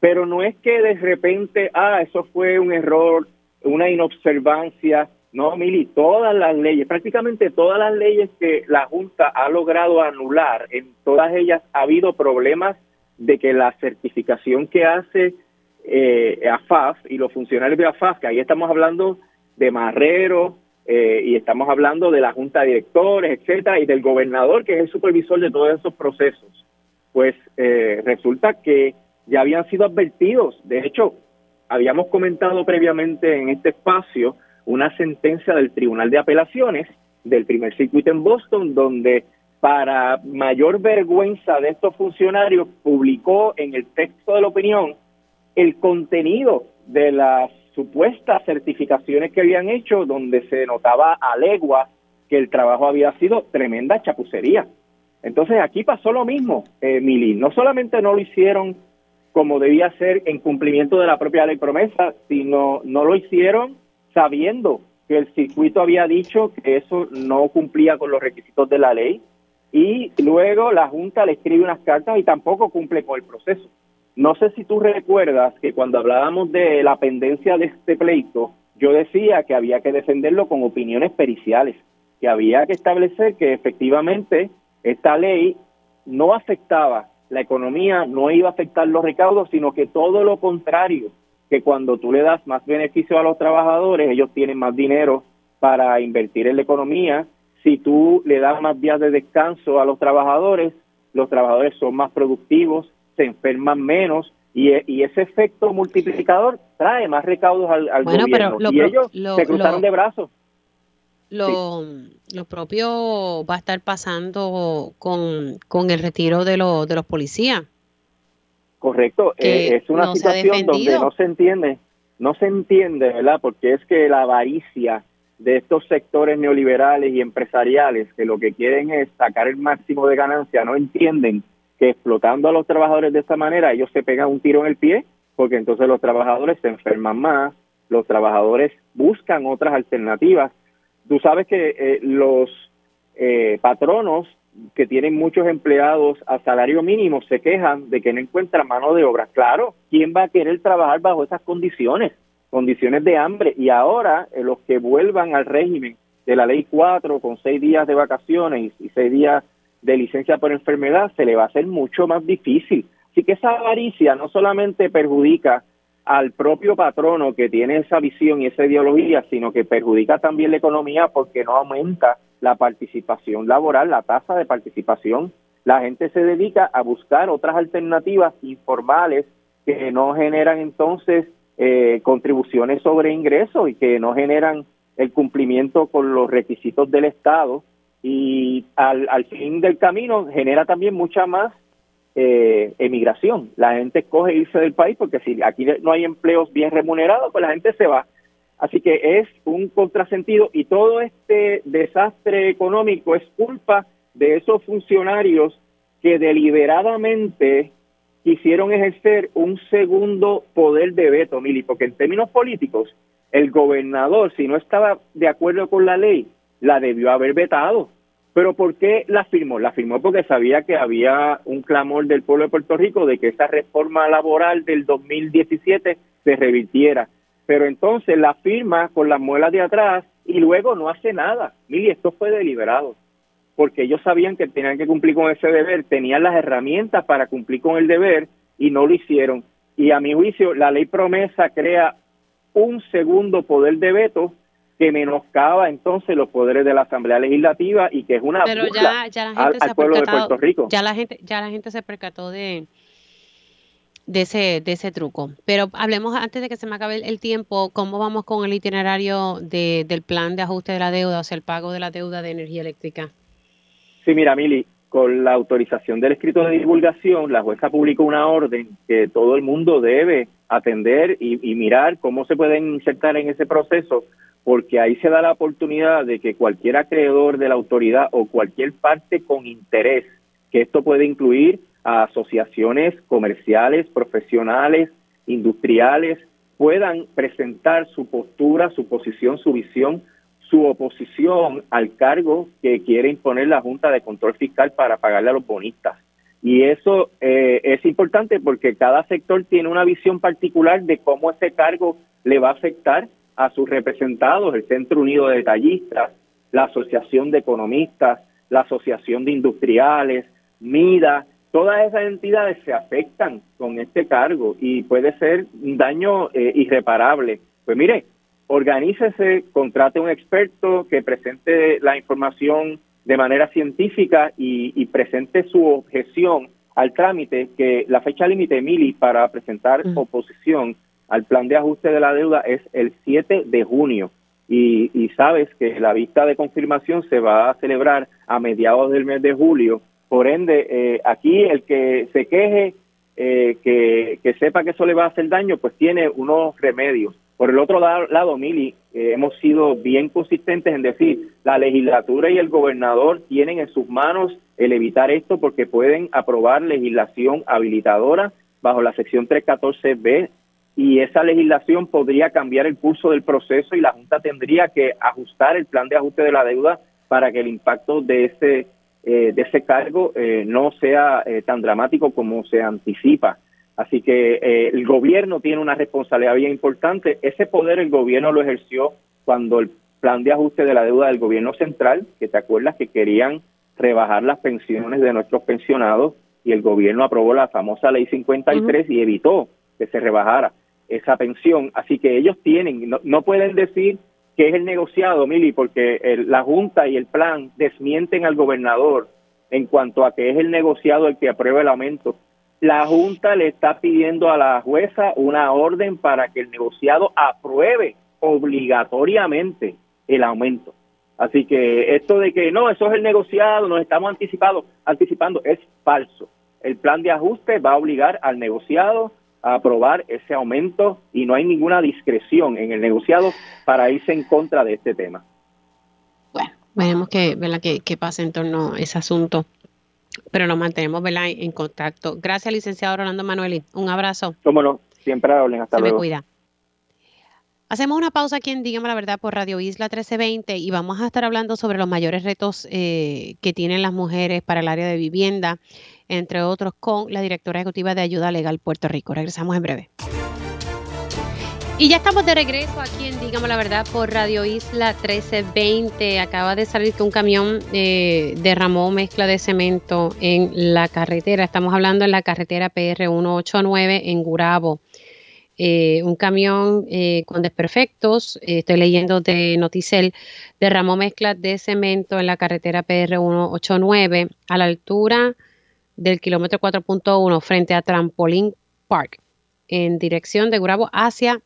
J: Pero no es que de repente, ah, eso fue un error, una inobservancia, no, Mili, todas las leyes, prácticamente todas las leyes que la Junta ha logrado anular, en todas ellas ha habido problemas de que la certificación que hace eh, AFAF y los funcionarios de AFAF, que ahí estamos hablando de Marrero eh, y estamos hablando de la Junta de Directores, etcétera, y del gobernador, que es el supervisor de todos esos procesos, pues eh, resulta que ya habían sido advertidos. De hecho, habíamos comentado previamente en este espacio una sentencia del Tribunal de Apelaciones del primer circuito en Boston, donde para mayor vergüenza de estos funcionarios publicó en el texto de la opinión el contenido de las supuestas certificaciones que habían hecho, donde se notaba a legua que el trabajo había sido tremenda chapucería. Entonces aquí pasó lo mismo, eh. No solamente no lo hicieron como debía ser en cumplimiento de la propia ley promesa, sino no lo hicieron sabiendo que el circuito había dicho que eso no cumplía con los requisitos de la ley y luego la Junta le escribe unas cartas y tampoco cumple con el proceso. No sé si tú recuerdas que cuando hablábamos de la pendencia de este pleito, yo decía que había que defenderlo con opiniones periciales, que había que establecer que efectivamente esta ley no afectaba la economía, no iba a afectar los recaudos, sino que todo lo contrario, que cuando tú le das más beneficio a los trabajadores, ellos tienen más dinero para invertir en la economía. Si tú le das más días de descanso a los trabajadores, los trabajadores son más productivos, se enferman menos y, ese efecto multiplicador trae más recaudos al, gobierno. y ellos se cruzaron de brazos.
A: Lo, lo propio va a estar pasando con, con el retiro de, de los policías.
J: Correcto, eh, es una situación donde no se entiende, no se entiende, ¿verdad? Porque es que la avaricia de estos sectores neoliberales y empresariales que lo que quieren es sacar el máximo de ganancia, no entienden que explotando a los trabajadores de esta manera ellos se pegan un tiro en el pie, porque entonces los trabajadores se enferman más, los trabajadores buscan otras alternativas. Tú sabes que eh, los eh, patronos que tienen muchos empleados a salario mínimo se quejan de que no encuentran mano de obra. Claro, ¿quién va a querer trabajar bajo esas condiciones? Condiciones de hambre. Y ahora eh, los que vuelvan al régimen de la ley 4 con seis días de vacaciones y, seis días de licencia por enfermedad, se le va a hacer mucho más difícil. Así que esa avaricia no solamente perjudica al propio patrono que tiene esa visión y esa ideología, sino que perjudica también la economía porque no aumenta la participación laboral, la tasa de participación. La gente se dedica a buscar otras alternativas informales que no generan entonces eh, contribuciones sobre ingresos y que no generan el cumplimiento con los requisitos del Estado y al, al fin del camino genera también mucha más eh, emigración. La gente escoge irse del país porque si aquí no hay empleos bien remunerados, pues la gente se va. Así que es un contrasentido y todo este desastre económico es culpa de esos funcionarios que deliberadamente quisieron ejercer un segundo poder de veto, Mili, porque en términos políticos, el gobernador, si no estaba de acuerdo con la ley, la debió haber vetado. Pero ¿por qué la firmó? La firmó porque sabía que había un clamor del pueblo de Puerto Rico de que esa reforma laboral del 2017 se revirtiera pero entonces la firma con las muelas de atrás y luego no hace nada. Mili, esto fue deliberado, porque ellos sabían que tenían que cumplir con ese deber, tenían las herramientas para cumplir con el deber y no lo hicieron. Y a mi juicio, la ley promesa crea un segundo poder de veto que menoscaba entonces los poderes de la Asamblea Legislativa y que es una
A: Pero ya, ya la gente al, pueblo de Puerto Rico. Ya la gente, ya la gente se percató de de ese, de ese truco. Pero hablemos antes de que se me acabe el, tiempo, ¿cómo vamos con el itinerario de, del plan de ajuste de la deuda, o sea, el pago de la deuda de energía eléctrica?
J: Sí, mira, Mili, con la autorización del escrito de divulgación, la jueza publicó una orden que todo el mundo debe atender y, y mirar cómo se pueden insertar en ese proceso, porque ahí se da la oportunidad de que cualquier acreedor de la autoridad o cualquier parte con interés, que esto puede incluir a asociaciones comerciales, profesionales, industriales, puedan presentar su postura, su posición, su visión, su oposición al cargo que quiere imponer la Junta de Control Fiscal para pagarle a los bonistas. Y eso eh, es importante porque cada sector tiene una visión particular de cómo ese cargo le va a afectar a sus representados, el Centro Unido de Detallistas, la Asociación de Economistas, la Asociación de Industriales, MIDA, todas esas entidades se afectan con este cargo y puede ser un daño eh, irreparable. Pues mire, organícese, contrate un experto que presente la información de manera científica y, presente su objeción al trámite, que la fecha límite, Mili, para presentar oposición al plan de ajuste de la deuda es el 7 de junio. Y, y, sabes que la vista de confirmación se va a celebrar a mediados del mes de julio. Por ende, eh, aquí el que se queje, eh, que, sepa que eso le va a hacer daño, pues tiene unos remedios. Por el otro lado, Mili, eh, hemos sido bien consistentes en decir, la legislatura y el gobernador tienen en sus manos el evitar esto porque pueden aprobar legislación habilitadora bajo la sección 314B y esa legislación podría cambiar el curso del proceso y la Junta tendría que ajustar el plan de ajuste de la deuda para que el impacto de ese eh, de ese cargo eh, no sea tan dramático como se anticipa. Así que eh, el gobierno tiene una responsabilidad bien importante. Ese poder el gobierno lo ejerció cuando el plan de ajuste de la deuda del gobierno central, que te acuerdas que querían rebajar las pensiones de nuestros pensionados y el gobierno aprobó la famosa ley 53 y evitó que se rebajara esa pensión. Así que ellos tienen, no, pueden decir que es el negociado, Mili, porque la Junta y el plan desmienten al gobernador en cuanto a que es el negociado el que aprueba el aumento la Junta le está pidiendo a la jueza una orden para que el negociado apruebe obligatoriamente el aumento. Así que esto de que no, eso es el negociado, nos estamos anticipando, anticipando, es falso. El plan de ajuste va a obligar al negociado a aprobar ese aumento y no hay ninguna discreción en el negociado para irse en contra de este tema.
A: Bueno, veremos qué, qué, qué pasa en torno a ese asunto pero nos mantenemos en contacto. Gracias, licenciado Rolando Manueli. Un abrazo.
J: Cómo no, siempre hablen. Hasta
A: Se
J: luego.
A: me cuida. Hacemos una pausa aquí en Dígame la Verdad por Radio Isla 1320 y vamos a estar hablando sobre los mayores retos eh, que tienen las mujeres para el área de vivienda, entre otros con la directora ejecutiva de Ayuda Legal Puerto Rico. Regresamos en breve. Y ya estamos de regreso aquí en Digamos la Verdad por Radio Isla 1320. Acaba de salir que un camión eh, derramó mezcla de cemento en la carretera. Estamos hablando en la carretera PR 189 en Gurabo. Eh, un camión eh, con desperfectos, estoy leyendo de Noticel, derramó mezcla de cemento en la carretera PR 189 a la altura del kilómetro 4.1 frente a Trampolín Park en dirección de Gurabo hacia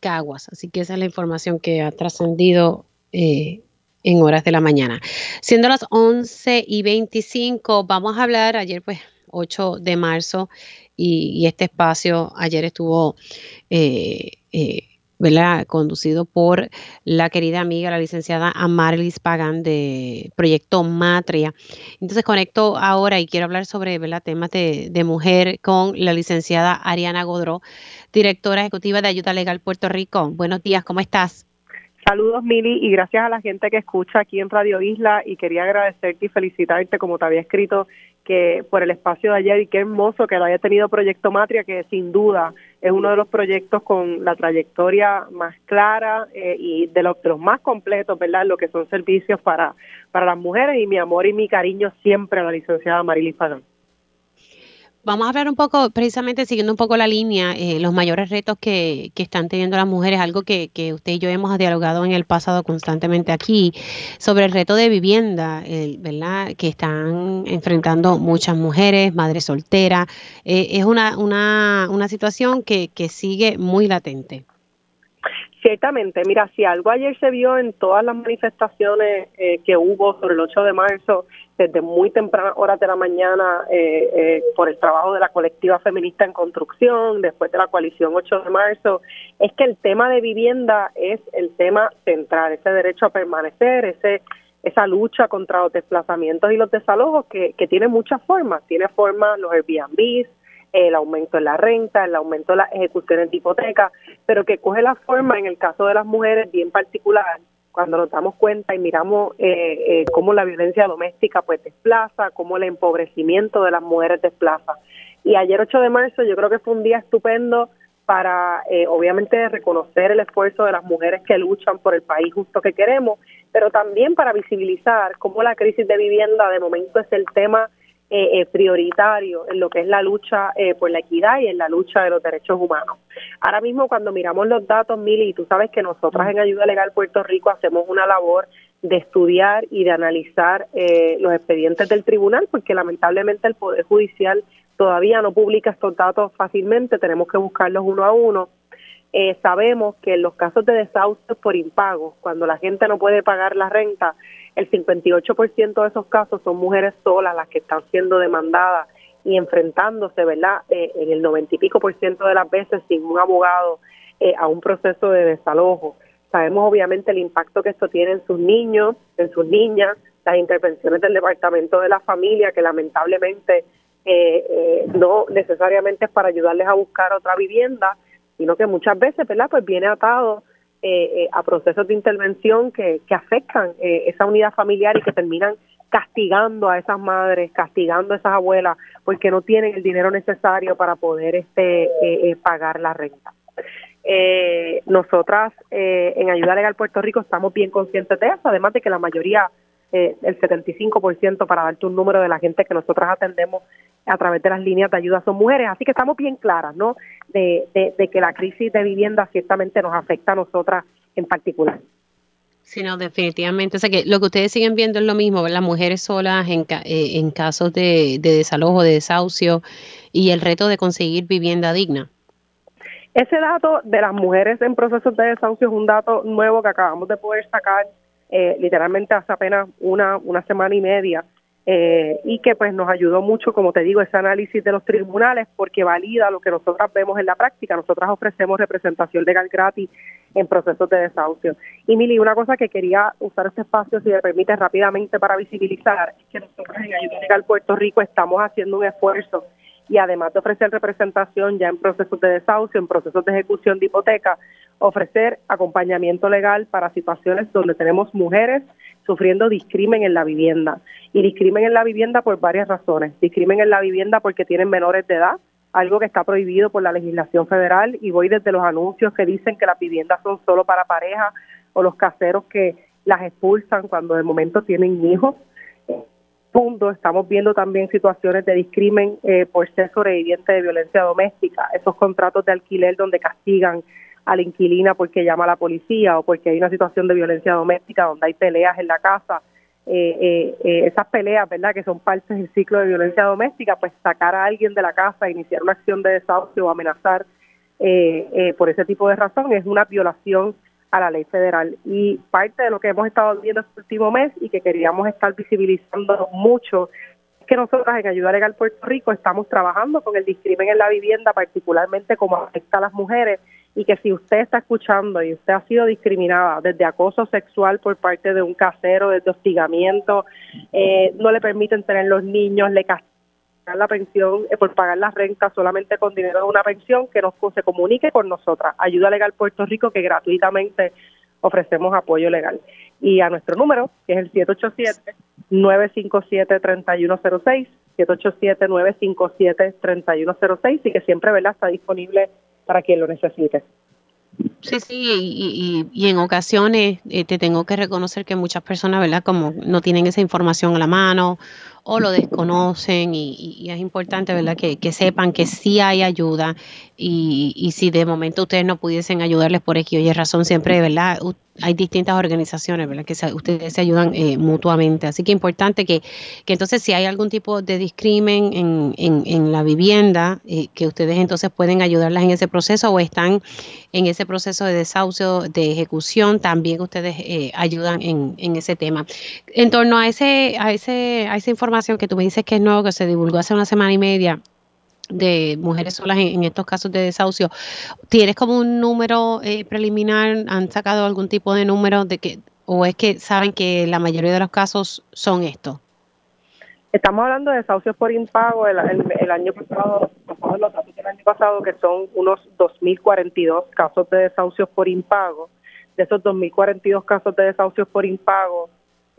A: Caguas. Así que esa es la información que ha trascendido eh, en horas de la mañana. Siendo las 11 y 25, vamos a hablar ayer, pues 8 de marzo, y, este espacio ayer estuvo eh, eh, conducido por la querida amiga, la licenciada Amarlis Pagan de Proyecto Matria. Entonces conecto ahora y quiero hablar sobre temas de, de, mujer con la licenciada Ariana Godró, directora ejecutiva de Ayuda Legal Puerto Rico. Buenos días, ¿cómo estás?
K: Saludos, Mili, y gracias a la gente que escucha aquí en Radio Isla y quería agradecerte y felicitarte, como te había escrito, que por el espacio de ayer y qué hermoso que lo haya tenido Proyecto Matria, que sin duda es uno de los proyectos con la trayectoria más clara eh, y de los, más completos, ¿verdad? Lo que son servicios para, para las mujeres y mi amor y mi cariño siempre a la licenciada Marilis Pagán.
A: Vamos a hablar un poco, precisamente siguiendo un poco la línea, eh, los mayores retos que, que, están teniendo las mujeres, algo que, que, usted y yo hemos dialogado en el pasado constantemente aquí, sobre el reto de vivienda, ¿verdad? Que están enfrentando muchas mujeres, madres solteras. Eh, es una, una, una situación que, que sigue muy latente.
K: Ciertamente, mira, si algo ayer se vio en todas las manifestaciones eh, que hubo sobre el 8 de marzo, desde muy tempranas horas de la mañana, eh, eh, por el trabajo de la colectiva feminista en construcción, después de la coalición 8 de marzo, es que el tema de vivienda es el tema central, ese derecho a permanecer, ese esa lucha contra los desplazamientos y los desalojos que, que tiene muchas formas, tiene formas los Airbnb, el aumento en la renta, el aumento de las ejecuciones de hipoteca, pero que coge la forma en el caso de las mujeres bien particular cuando nos damos cuenta y miramos eh, eh, cómo la violencia doméstica pues desplaza, cómo el empobrecimiento de las mujeres desplaza. Y ayer 8 de marzo yo creo que fue un día estupendo para eh, obviamente reconocer el esfuerzo de las mujeres que luchan por el país justo que queremos, pero también para visibilizar cómo la crisis de vivienda de momento es el tema eh, eh, prioritario en lo que es la lucha eh, por la equidad y en la lucha de los derechos humanos. Ahora mismo cuando miramos los datos, Mili, tú sabes que nosotras en Ayuda Legal Puerto Rico hacemos una labor de estudiar y de analizar los expedientes del tribunal, porque lamentablemente el Poder Judicial todavía no publica estos datos fácilmente, tenemos que buscarlos uno a uno. Sabemos que en los casos de desahucios por impago, cuando la gente no puede pagar la renta, el 58% de esos casos son mujeres solas las que están siendo demandadas y enfrentándose, ¿verdad? Eh, en el 90 y pico por ciento de las veces sin un abogado eh, a un proceso de desalojo. Sabemos obviamente el impacto que esto tiene en sus niños, en sus niñas, las intervenciones del Departamento de la Familia, que lamentablemente eh, no necesariamente es para ayudarles a buscar otra vivienda, sino que muchas veces, ¿verdad? Pues viene atado eh, eh, a procesos de intervención que, que afectan eh, esa unidad familiar y que terminan castigando a esas madres, castigando a esas abuelas, porque no tienen el dinero necesario para poder este pagar la renta. nosotras en Ayuda Legal Puerto Rico estamos bien conscientes de eso, además de que la mayoría eh, el 75% para darte un número de la gente que nosotras atendemos a través de las líneas de ayuda son mujeres. Así que estamos bien claras, ¿no? De, de, que la crisis de vivienda ciertamente nos afecta a nosotras en particular.
A: Sí, no, definitivamente. O sea que lo que ustedes siguen viendo es lo mismo, las mujeres solas en, eh, en casos de, de desalojo, de desahucio y el reto de conseguir vivienda digna.
K: Ese dato de las mujeres en procesos de desahucio es un dato nuevo que acabamos de poder sacar eh, literalmente hace apenas una, una semana y media, eh, y que pues nos ayudó mucho, como te digo, ese análisis de los tribunales porque valida lo que nosotras vemos en la práctica. Nosotras ofrecemos representación legal gratis en procesos de desahucio. Y Mili, una cosa que quería usar este espacio, si me permite rápidamente para visibilizar, es que nosotros en Ayuda Legal Puerto Rico estamos haciendo un esfuerzo y además de ofrecer representación ya en procesos de desahucio, en procesos de ejecución de hipoteca, ofrecer acompañamiento legal para situaciones donde tenemos mujeres sufriendo discrimen en la vivienda. Y discrimen en la vivienda por varias razones. Discrimen en la vivienda porque tienen menores de edad, algo que está prohibido por la legislación federal, y voy desde los anuncios que dicen que las viviendas son solo para pareja o los caseros que las expulsan cuando de momento tienen hijos. Punto, estamos viendo también situaciones de discrimen eh, por ser sobreviviente de violencia doméstica, esos contratos de alquiler donde castigan a la inquilina porque llama a la policía o porque hay una situación de violencia doméstica donde hay peleas en la casa, eh, eh, eh, esas peleas, ¿verdad?, que son partes del ciclo de violencia doméstica, pues sacar a alguien de la casa, iniciar una acción de desahucio o amenazar por ese tipo de razón es una violación a la ley federal. Y parte de lo que hemos estado viendo este último mes y que queríamos estar visibilizando mucho es que nosotros en Ayuda Legal Puerto Rico estamos trabajando con el discrimen en la vivienda, particularmente como afecta a las mujeres y que si usted está escuchando y usted ha sido discriminada desde acoso sexual por parte de un casero, desde hostigamiento, eh, no le permiten tener los niños, le castigan la pensión eh, por pagar la renta solamente con dinero de una pensión, que nos se comunique con nosotras. Ayuda Legal Puerto Rico, que gratuitamente ofrecemos apoyo legal. Y a nuestro número, que es el 787-957-3106, 787-957-3106, y que siempre ¿verdad? está disponible para quien lo necesite.
A: Sí, sí, y, en ocasiones eh, te tengo que reconocer que muchas personas, ¿verdad? Como no tienen esa información a la mano o lo desconocen y, es importante, ¿verdad? Que, que, sepan que sí hay ayuda y, y, si de momento ustedes no pudiesen ayudarles por X o razón, siempre, ¿verdad? hay distintas organizaciones, ¿verdad? Que ustedes se ayudan eh, mutuamente. Así que importante que, que, entonces si hay algún tipo de discrimen en, en, en la vivienda, eh, que ustedes entonces pueden ayudarlas en ese proceso o están en ese proceso de desahucio, de ejecución, también ustedes eh, ayudan en, en ese tema. En torno a ese, a ese, a esa información que tú me dices que es nuevo, que se divulgó hace una semana y media, de mujeres solas en, estos casos de desahucio, ¿tienes como un número eh, preliminar? ¿Han sacado algún tipo de número de que, o es que saben que la mayoría de los casos son estos?
K: Estamos hablando de desahucios por impago el, el, año pasado, los datos del año pasado, que son unos 2.042 casos de desahucios por impago. De esos 2.042 casos de desahucios por impago,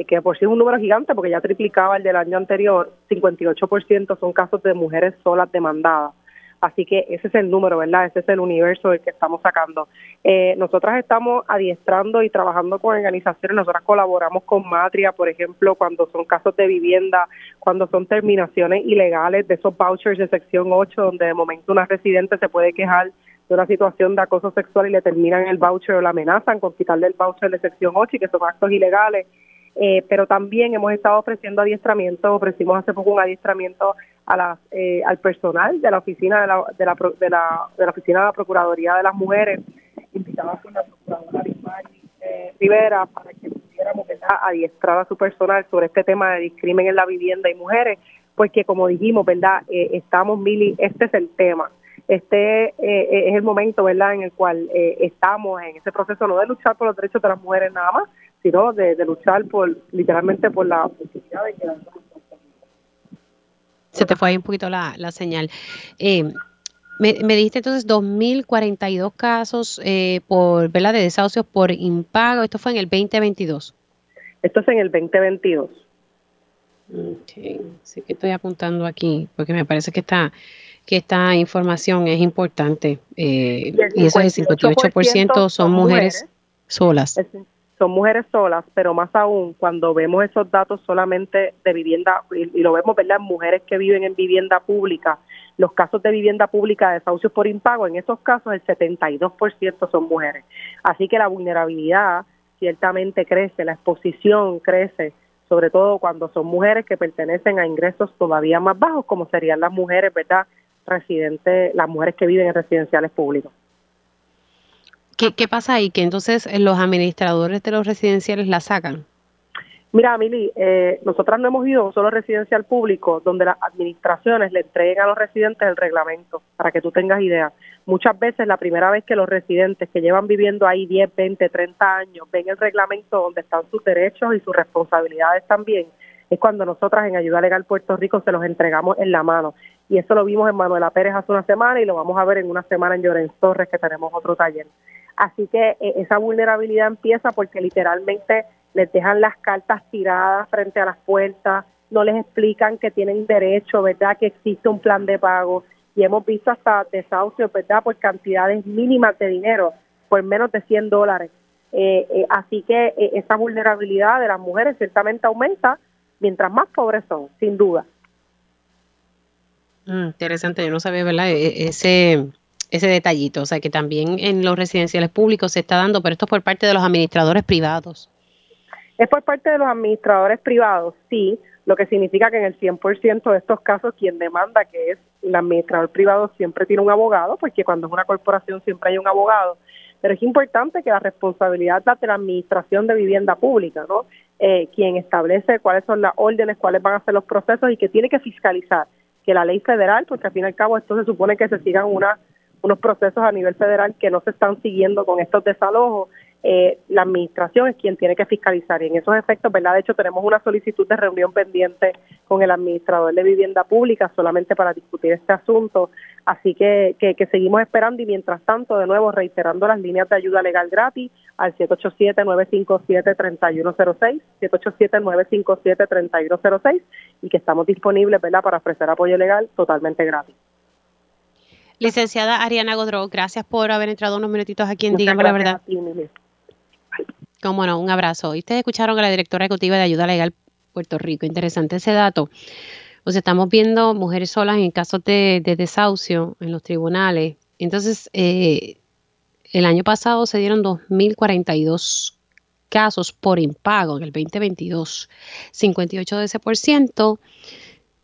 K: que por sí es un número gigante porque ya triplicaba el del año anterior, 58% son casos de mujeres solas demandadas. Así que ese es el número, ¿verdad? Ese es el universo del que estamos sacando. Eh, nosotras estamos adiestrando y trabajando con organizaciones, nosotras colaboramos con Matria, por ejemplo, cuando son casos de vivienda, cuando son terminaciones ilegales de esos vouchers de sección 8, donde de momento una residente se puede quejar de una situación de acoso sexual y le terminan el voucher o la amenazan con quitarle el voucher de sección 8 y que son actos ilegales eh, pero también hemos estado ofreciendo adiestramiento, ofrecimos hace poco un adiestramiento a las, eh, al personal de la oficina de la, de la, de la, de la oficina de la Procuraduría de las Mujeres, invitadas por la Procuradora eh, Rivera para que pudiéramos adiestrar a su personal sobre este tema de discrimen en la vivienda y mujeres, pues que como dijimos, ¿verdad? Eh, estamos, Mili, este es el tema este es el momento, ¿verdad?, en el cual estamos en ese proceso no de luchar por los derechos de las mujeres nada más, sino de, luchar por literalmente por la posibilidad de que
A: se te fue ahí un poquito la, la señal. Eh, me, me, dijiste entonces 2.042 casos eh, por ¿verdad? de desahucios por impago. Esto fue en el 2022.
K: Esto es en el 2022.
A: Okay. Sí que estoy apuntando aquí porque me parece que esta, que esta información es importante. Eh, y, eso es el 58% son mujeres, solas
K: son mujeres solas, pero más aún cuando vemos esos datos solamente de vivienda, y, lo vemos, ¿verdad?, mujeres que viven en vivienda pública, los casos de vivienda pública de desahucios por impago, en esos casos el 72% son mujeres. Así que la vulnerabilidad ciertamente crece, la exposición crece, sobre todo cuando son mujeres que pertenecen a ingresos todavía más bajos, como serían las mujeres, ¿verdad?, residentes, las mujeres que viven en residenciales públicos.
A: ¿Qué, pasa ahí? Que entonces eh, los administradores de los residenciales la sacan.
K: Mira, Mili, eh, nosotras no hemos ido a un solo residencial público donde las administraciones le entreguen a los residentes el reglamento, para que tú tengas idea. Muchas veces la primera vez que los residentes que llevan viviendo ahí 10, 20, 30 años ven el reglamento donde están sus derechos y sus responsabilidades también, es cuando nosotras en Ayuda Legal Puerto Rico se los entregamos en la mano. Y eso lo vimos en Manuela Pérez hace una semana y lo vamos a ver en una semana en Llorens Torres, que tenemos otro taller. Así que eh, esa vulnerabilidad empieza porque literalmente les dejan las cartas tiradas frente a las puertas, no les explican que tienen derecho, ¿verdad? Que existe un plan de pago y hemos visto hasta desahucios, ¿verdad? Por cantidades mínimas de dinero, por menos de 100 dólares. Eh, eh, así que esa vulnerabilidad de las mujeres ciertamente aumenta mientras más pobres son, sin duda.
A: Mm, interesante, yo no sabía, ¿verdad? E, e, ese ese detallito, o sea que también en los residenciales públicos se está dando, pero esto es por parte de los administradores privados.
K: Es por parte de los administradores privados, sí, lo que significa que en el 100% de estos casos quien demanda que es el administrador privado siempre tiene un abogado, porque cuando es una corporación siempre hay un abogado, pero es importante que la responsabilidad de la administración de vivienda pública, ¿no? Eh, quien establece cuáles son las órdenes, cuáles van a ser los procesos y que tiene que fiscalizar que la ley federal, porque al fin y al cabo esto se supone que se sigan una unos procesos a nivel federal que no se están siguiendo con estos desalojos, eh, la administración es quien tiene que fiscalizar y en esos efectos, ¿verdad? De hecho, tenemos una solicitud de reunión pendiente con el administrador de vivienda pública solamente para discutir este asunto, así que, que, seguimos esperando y mientras tanto, de nuevo, reiterando las líneas de ayuda legal gratis al 787-957-3106, 787-957-3106 y que estamos disponibles, ¿verdad?, para ofrecer apoyo legal totalmente gratis.
A: Licenciada Ariana Godró, gracias por haber entrado unos minutitos aquí en Dígame la Verdad. Cómo no, un abrazo. Y ustedes escucharon a la directora ejecutiva de Ayuda Legal Puerto Rico. Interesante ese dato. O sea, estamos viendo mujeres solas en casos de, desahucio en los tribunales. Entonces, eh, el año pasado se dieron 2.042 casos por impago en el 2022, 58 de ese por ciento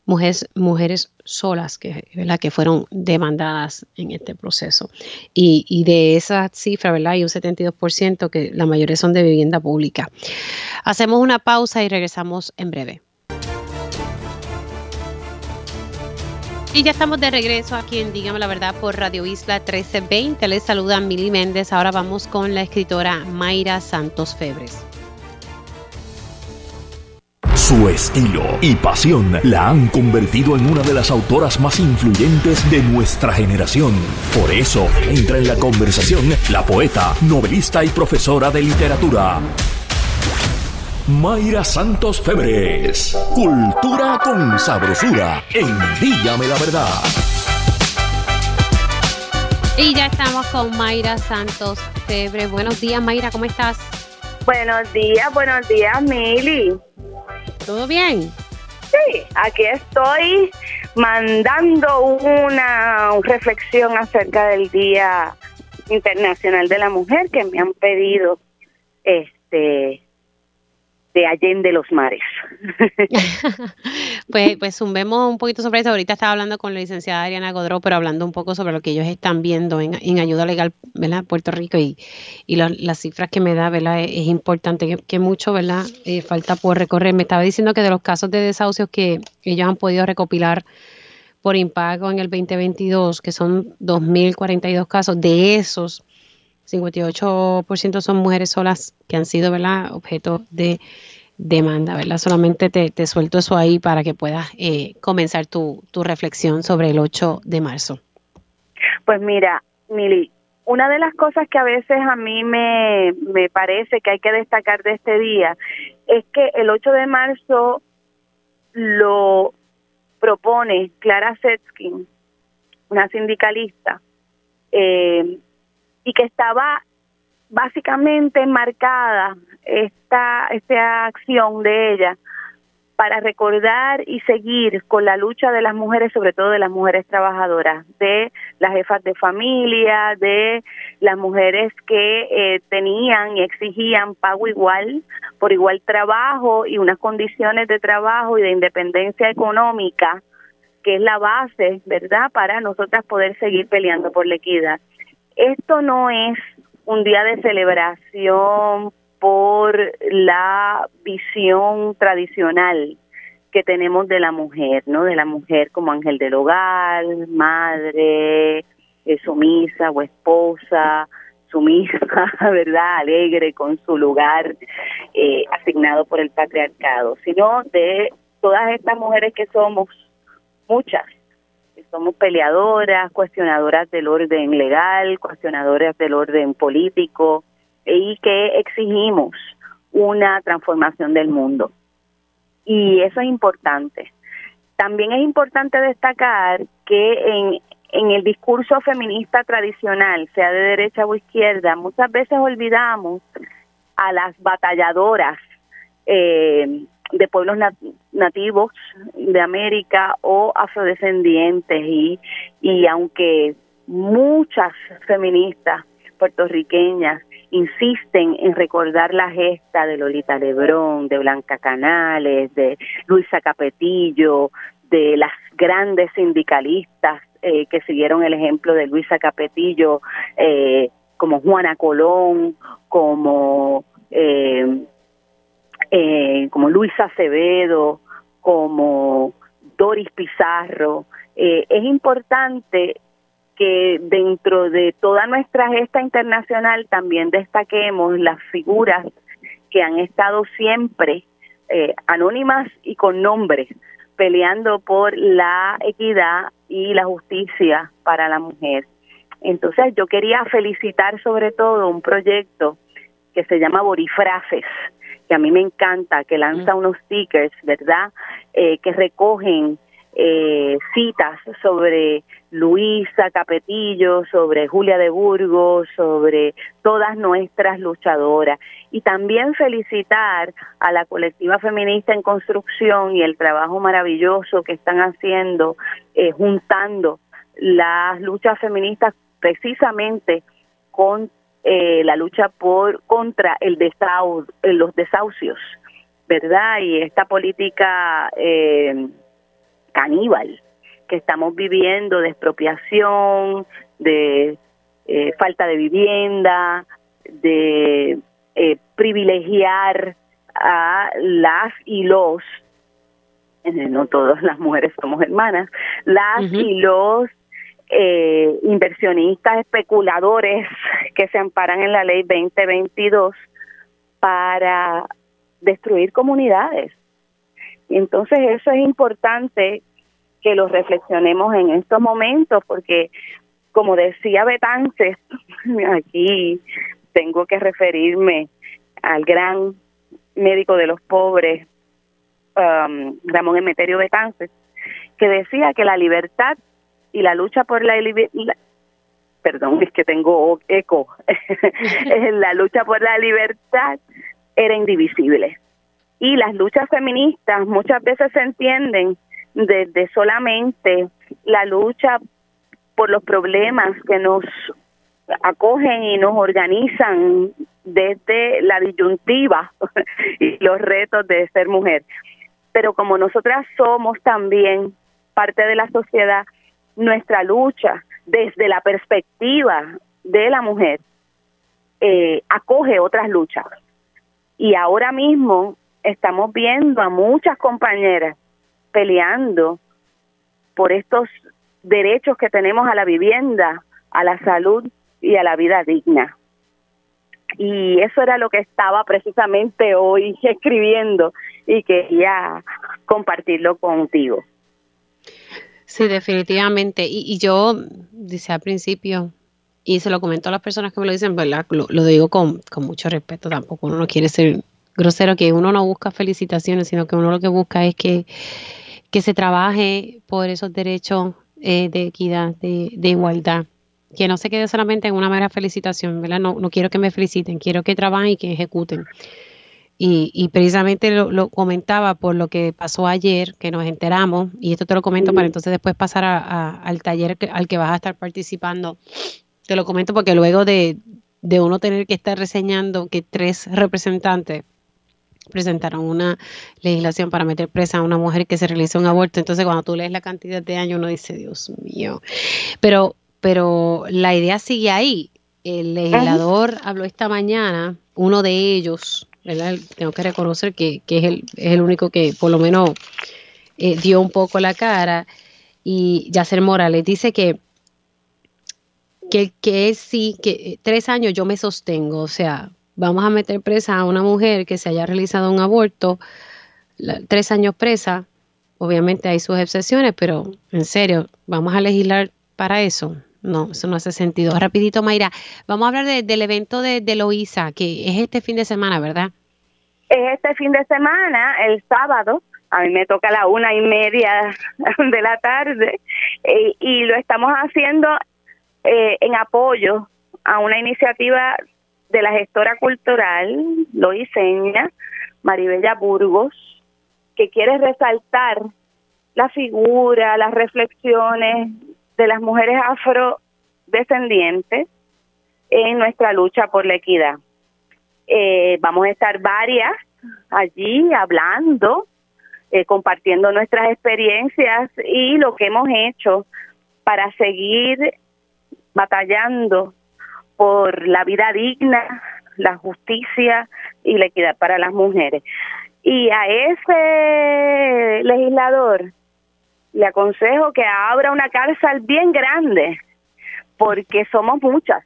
A: mujeres, mujeres solas que, ¿verdad? que fueron demandadas en este proceso. Y, y de esa cifra, ¿verdad? hay un 72% que la mayoría son de vivienda pública. Hacemos una pausa y regresamos en breve. Y ya estamos de regreso aquí en Dígame la Verdad por Radio Isla 1320. Les saluda Mili Méndez. Ahora vamos con la escritora Mayra Santos Febres.
B: Su estilo y pasión la han convertido en una de las autoras más influyentes de nuestra generación. Por eso entra en la conversación la poeta, novelista y profesora de literatura. Mayra Santos Febres. Cultura con sabrosura en Dígame la Verdad.
A: Y ya estamos con Mayra Santos Febres. Buenos días, Mayra, ¿cómo estás?
L: Buenos días, buenos días, Mili.
A: ¿Todo bien?
L: Sí, aquí estoy mandando una reflexión acerca del Día Internacional de la Mujer que me han pedido este de Allende los Mares. <laughs>
A: pues, pues zumbemos un poquito sobre eso. Ahorita estaba hablando con la licenciada Adriana Godró, pero hablando un poco sobre lo que ellos están viendo en, en ayuda legal, ¿verdad? Puerto Rico y, y las cifras que me da, ¿verdad? Es, importante que, mucho, ¿verdad? Eh, falta por recorrer. Me estaba diciendo que de los casos de desahucios que ellos han podido recopilar por impago en el 2022, que son 2.042 casos, de esos 58% son mujeres solas que han sido, ¿verdad?, objeto de demanda, ¿verdad? Solamente te, suelto eso ahí para que puedas eh, comenzar tu, tu reflexión sobre el 8 de marzo.
L: Pues mira, Mili, una de las cosas que a veces a mí me, me parece que hay que destacar de este día es que el 8 de marzo lo propone Clara Setskin, una sindicalista, eh, y que estaba básicamente marcada esta, esta acción de ella para recordar y seguir con la lucha de las mujeres, sobre todo de las mujeres trabajadoras, de las jefas de familia, de las mujeres que eh, tenían y exigían pago igual por igual trabajo y unas condiciones de trabajo y de independencia económica, que es la base, ¿verdad?, para nosotras poder seguir peleando por la equidad esto no es un día de celebración por la visión tradicional que tenemos de la mujer, ¿no? De la mujer como ángel del hogar, madre, eh, sumisa o esposa, sumisa, <laughs> ¿verdad? Alegre con su lugar eh, asignado por el patriarcado, sino de todas estas mujeres que somos, muchas, somos peleadoras, cuestionadoras del orden legal, cuestionadoras del orden político y que exigimos una transformación del mundo. Y eso es importante. También es importante destacar que en, en el discurso feminista tradicional, sea de derecha o izquierda, muchas veces olvidamos a las batalladoras eh, de pueblos nativos de América o afrodescendientes y, y aunque muchas feministas puertorriqueñas insisten en recordar la gesta de Lolita Lebrón, de Blanca Canales, de Luisa Capetillo, de las grandes sindicalistas eh, que siguieron el ejemplo de Luisa Capetillo, eh, como Juana Colón, como eh, eh, como Luisa Acevedo, como Doris Pizarro. Eh, es importante que dentro de toda nuestra gesta internacional también destaquemos las figuras que han estado siempre eh, anónimas y con nombres peleando por la equidad y la justicia para la mujer. Entonces yo quería felicitar sobre todo un proyecto que se llama Borifrases, que a mí me encanta, que lanza unos stickers, ¿verdad? Eh, que recogen eh, citas sobre Luisa Capetillo, sobre Julia de Burgos, sobre todas nuestras luchadoras. Y también felicitar a la colectiva feminista en construcción y el trabajo maravilloso que están haciendo, eh, juntando las luchas feministas precisamente con eh, la lucha por contra el desau los desahucios, ¿verdad? Y esta política eh, caníbal que estamos viviendo de expropiación, de eh, falta de vivienda, de eh, privilegiar a las y los, eh, no todas las mujeres somos hermanas, las y los inversionistas especuladores que se amparan en la ley 2022 para destruir comunidades. Entonces eso es importante que lo reflexionemos en estos momentos, porque como decía Betances, <laughs> aquí tengo que referirme al gran médico de los pobres, um, Ramón Emeterio Betances, que decía que la libertad y la lucha por la, libertad, perdón, es que tengo eco, <laughs> la lucha por la libertad era indivisible. Y las luchas feministas muchas veces se entienden desde solamente la lucha por los problemas que nos acogen y nos organizan desde la disyuntiva <laughs> y los retos de ser mujer. Pero como nosotras somos también parte de la sociedad, nuestra lucha desde la perspectiva de la mujer eh, acoge otras luchas. Y ahora mismo estamos viendo a muchas compañeras peleando por estos derechos que tenemos a la vivienda, a la salud y a la vida digna. Y eso era lo que estaba precisamente hoy <laughs> escribiendo y quería compartirlo contigo.
A: Sí, definitivamente. Y, yo, dice al principio, y se lo comento a las personas que me lo dicen, ¿verdad? Lo, lo digo con, con mucho respeto, tampoco uno no quiere ser grosero, que uno no busca felicitaciones, sino que uno lo que busca es que que se trabaje por esos derechos eh, de equidad, de, igualdad. Que no se quede solamente en una mera felicitación, ¿verdad? No, no quiero que me feliciten, quiero que trabajen y que ejecuten. Y, precisamente lo, comentaba por lo que pasó ayer, que nos enteramos, y esto te lo comento para entonces después pasar al taller al que vas a estar participando. Te lo comento porque luego de, de uno tener que estar reseñando que tres representantes presentaron una legislación para meter presa a una mujer que se realizó un aborto. Entonces, cuando tú lees la cantidad de años, uno dice, Dios mío. Pero, pero la idea sigue ahí. El legislador habló esta mañana, uno de ellos, ¿verdad? Tengo que reconocer que, es, el, único que por lo menos eh, dio un poco la cara. Y Yacer Morales dice que que, que sí, que tres años yo me sostengo, o sea, vamos a meter presa a una mujer que se haya realizado un aborto, tres años presa, obviamente hay sus excepciones, pero en serio, vamos a legislar para eso. No, eso no hace sentido. Rapidito, Mayra, vamos a hablar del evento de, de Loíza, que es este fin de semana, ¿verdad?
L: Es este fin de semana, el sábado, a mí me toca la una y media <laughs> de la tarde, eh, y lo estamos haciendo eh, en apoyo a una iniciativa de la gestora cultural Loiseña Maribella Burgos, que quiere resaltar la figura, las reflexiones de las mujeres afrodescendientes en nuestra lucha por la equidad. Eh, vamos a estar varias allí hablando, eh, compartiendo nuestras experiencias y lo que hemos hecho para seguir batallando por la vida digna, la justicia y la equidad para las mujeres. Y a ese legislador le aconsejo que abra una cárcel bien grande, porque somos muchas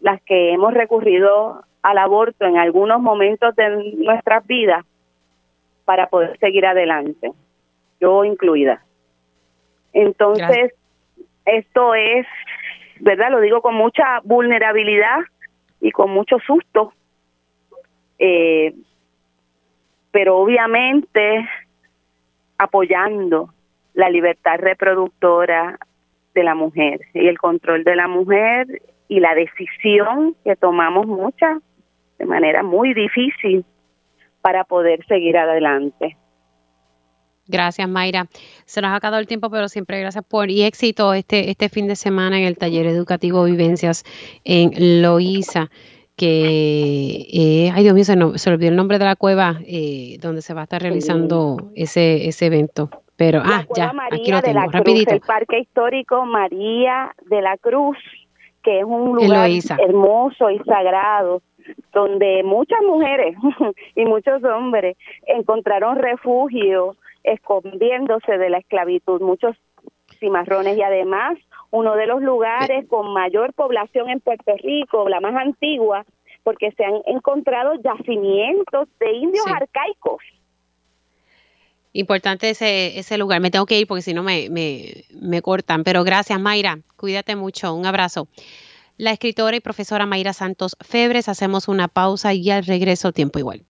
L: las que hemos recurrido al aborto en algunos momentos de nuestras vidas para poder seguir adelante, yo incluida. Entonces, esto es ¿verdad? Lo digo con mucha vulnerabilidad y con mucho susto, eh, pero obviamente apoyando la libertad reproductora de la mujer y el control de la mujer y la decisión que tomamos muchas de manera muy difícil para poder seguir adelante.
A: Gracias, Mayra. Se nos ha acabado el tiempo, pero siempre gracias por y éxito este, este fin de semana en el taller educativo Vivencias en Loíza, que, eh, ay Dios mío, se, no, se olvidó el nombre de la cueva eh, donde se va a estar realizando ese, ese evento. Pero, ah, ya, aquí lo tengo, rapidito.
L: el Parque Histórico María de la Cruz, que es un lugar hermoso y sagrado donde muchas mujeres <laughs> y muchos hombres encontraron refugio escondiéndose de la esclavitud, muchos cimarrones y además uno de los lugares con mayor población en Puerto Rico, la más antigua, porque se han encontrado yacimientos de indios arcaicos.
A: Importante ese, ese lugar. Me tengo que ir porque si no me, me, me cortan. Pero gracias, Mayra. Cuídate mucho. Un abrazo. La escritora y profesora Mayra Santos Febres. Hacemos una pausa y al regreso tiempo igual.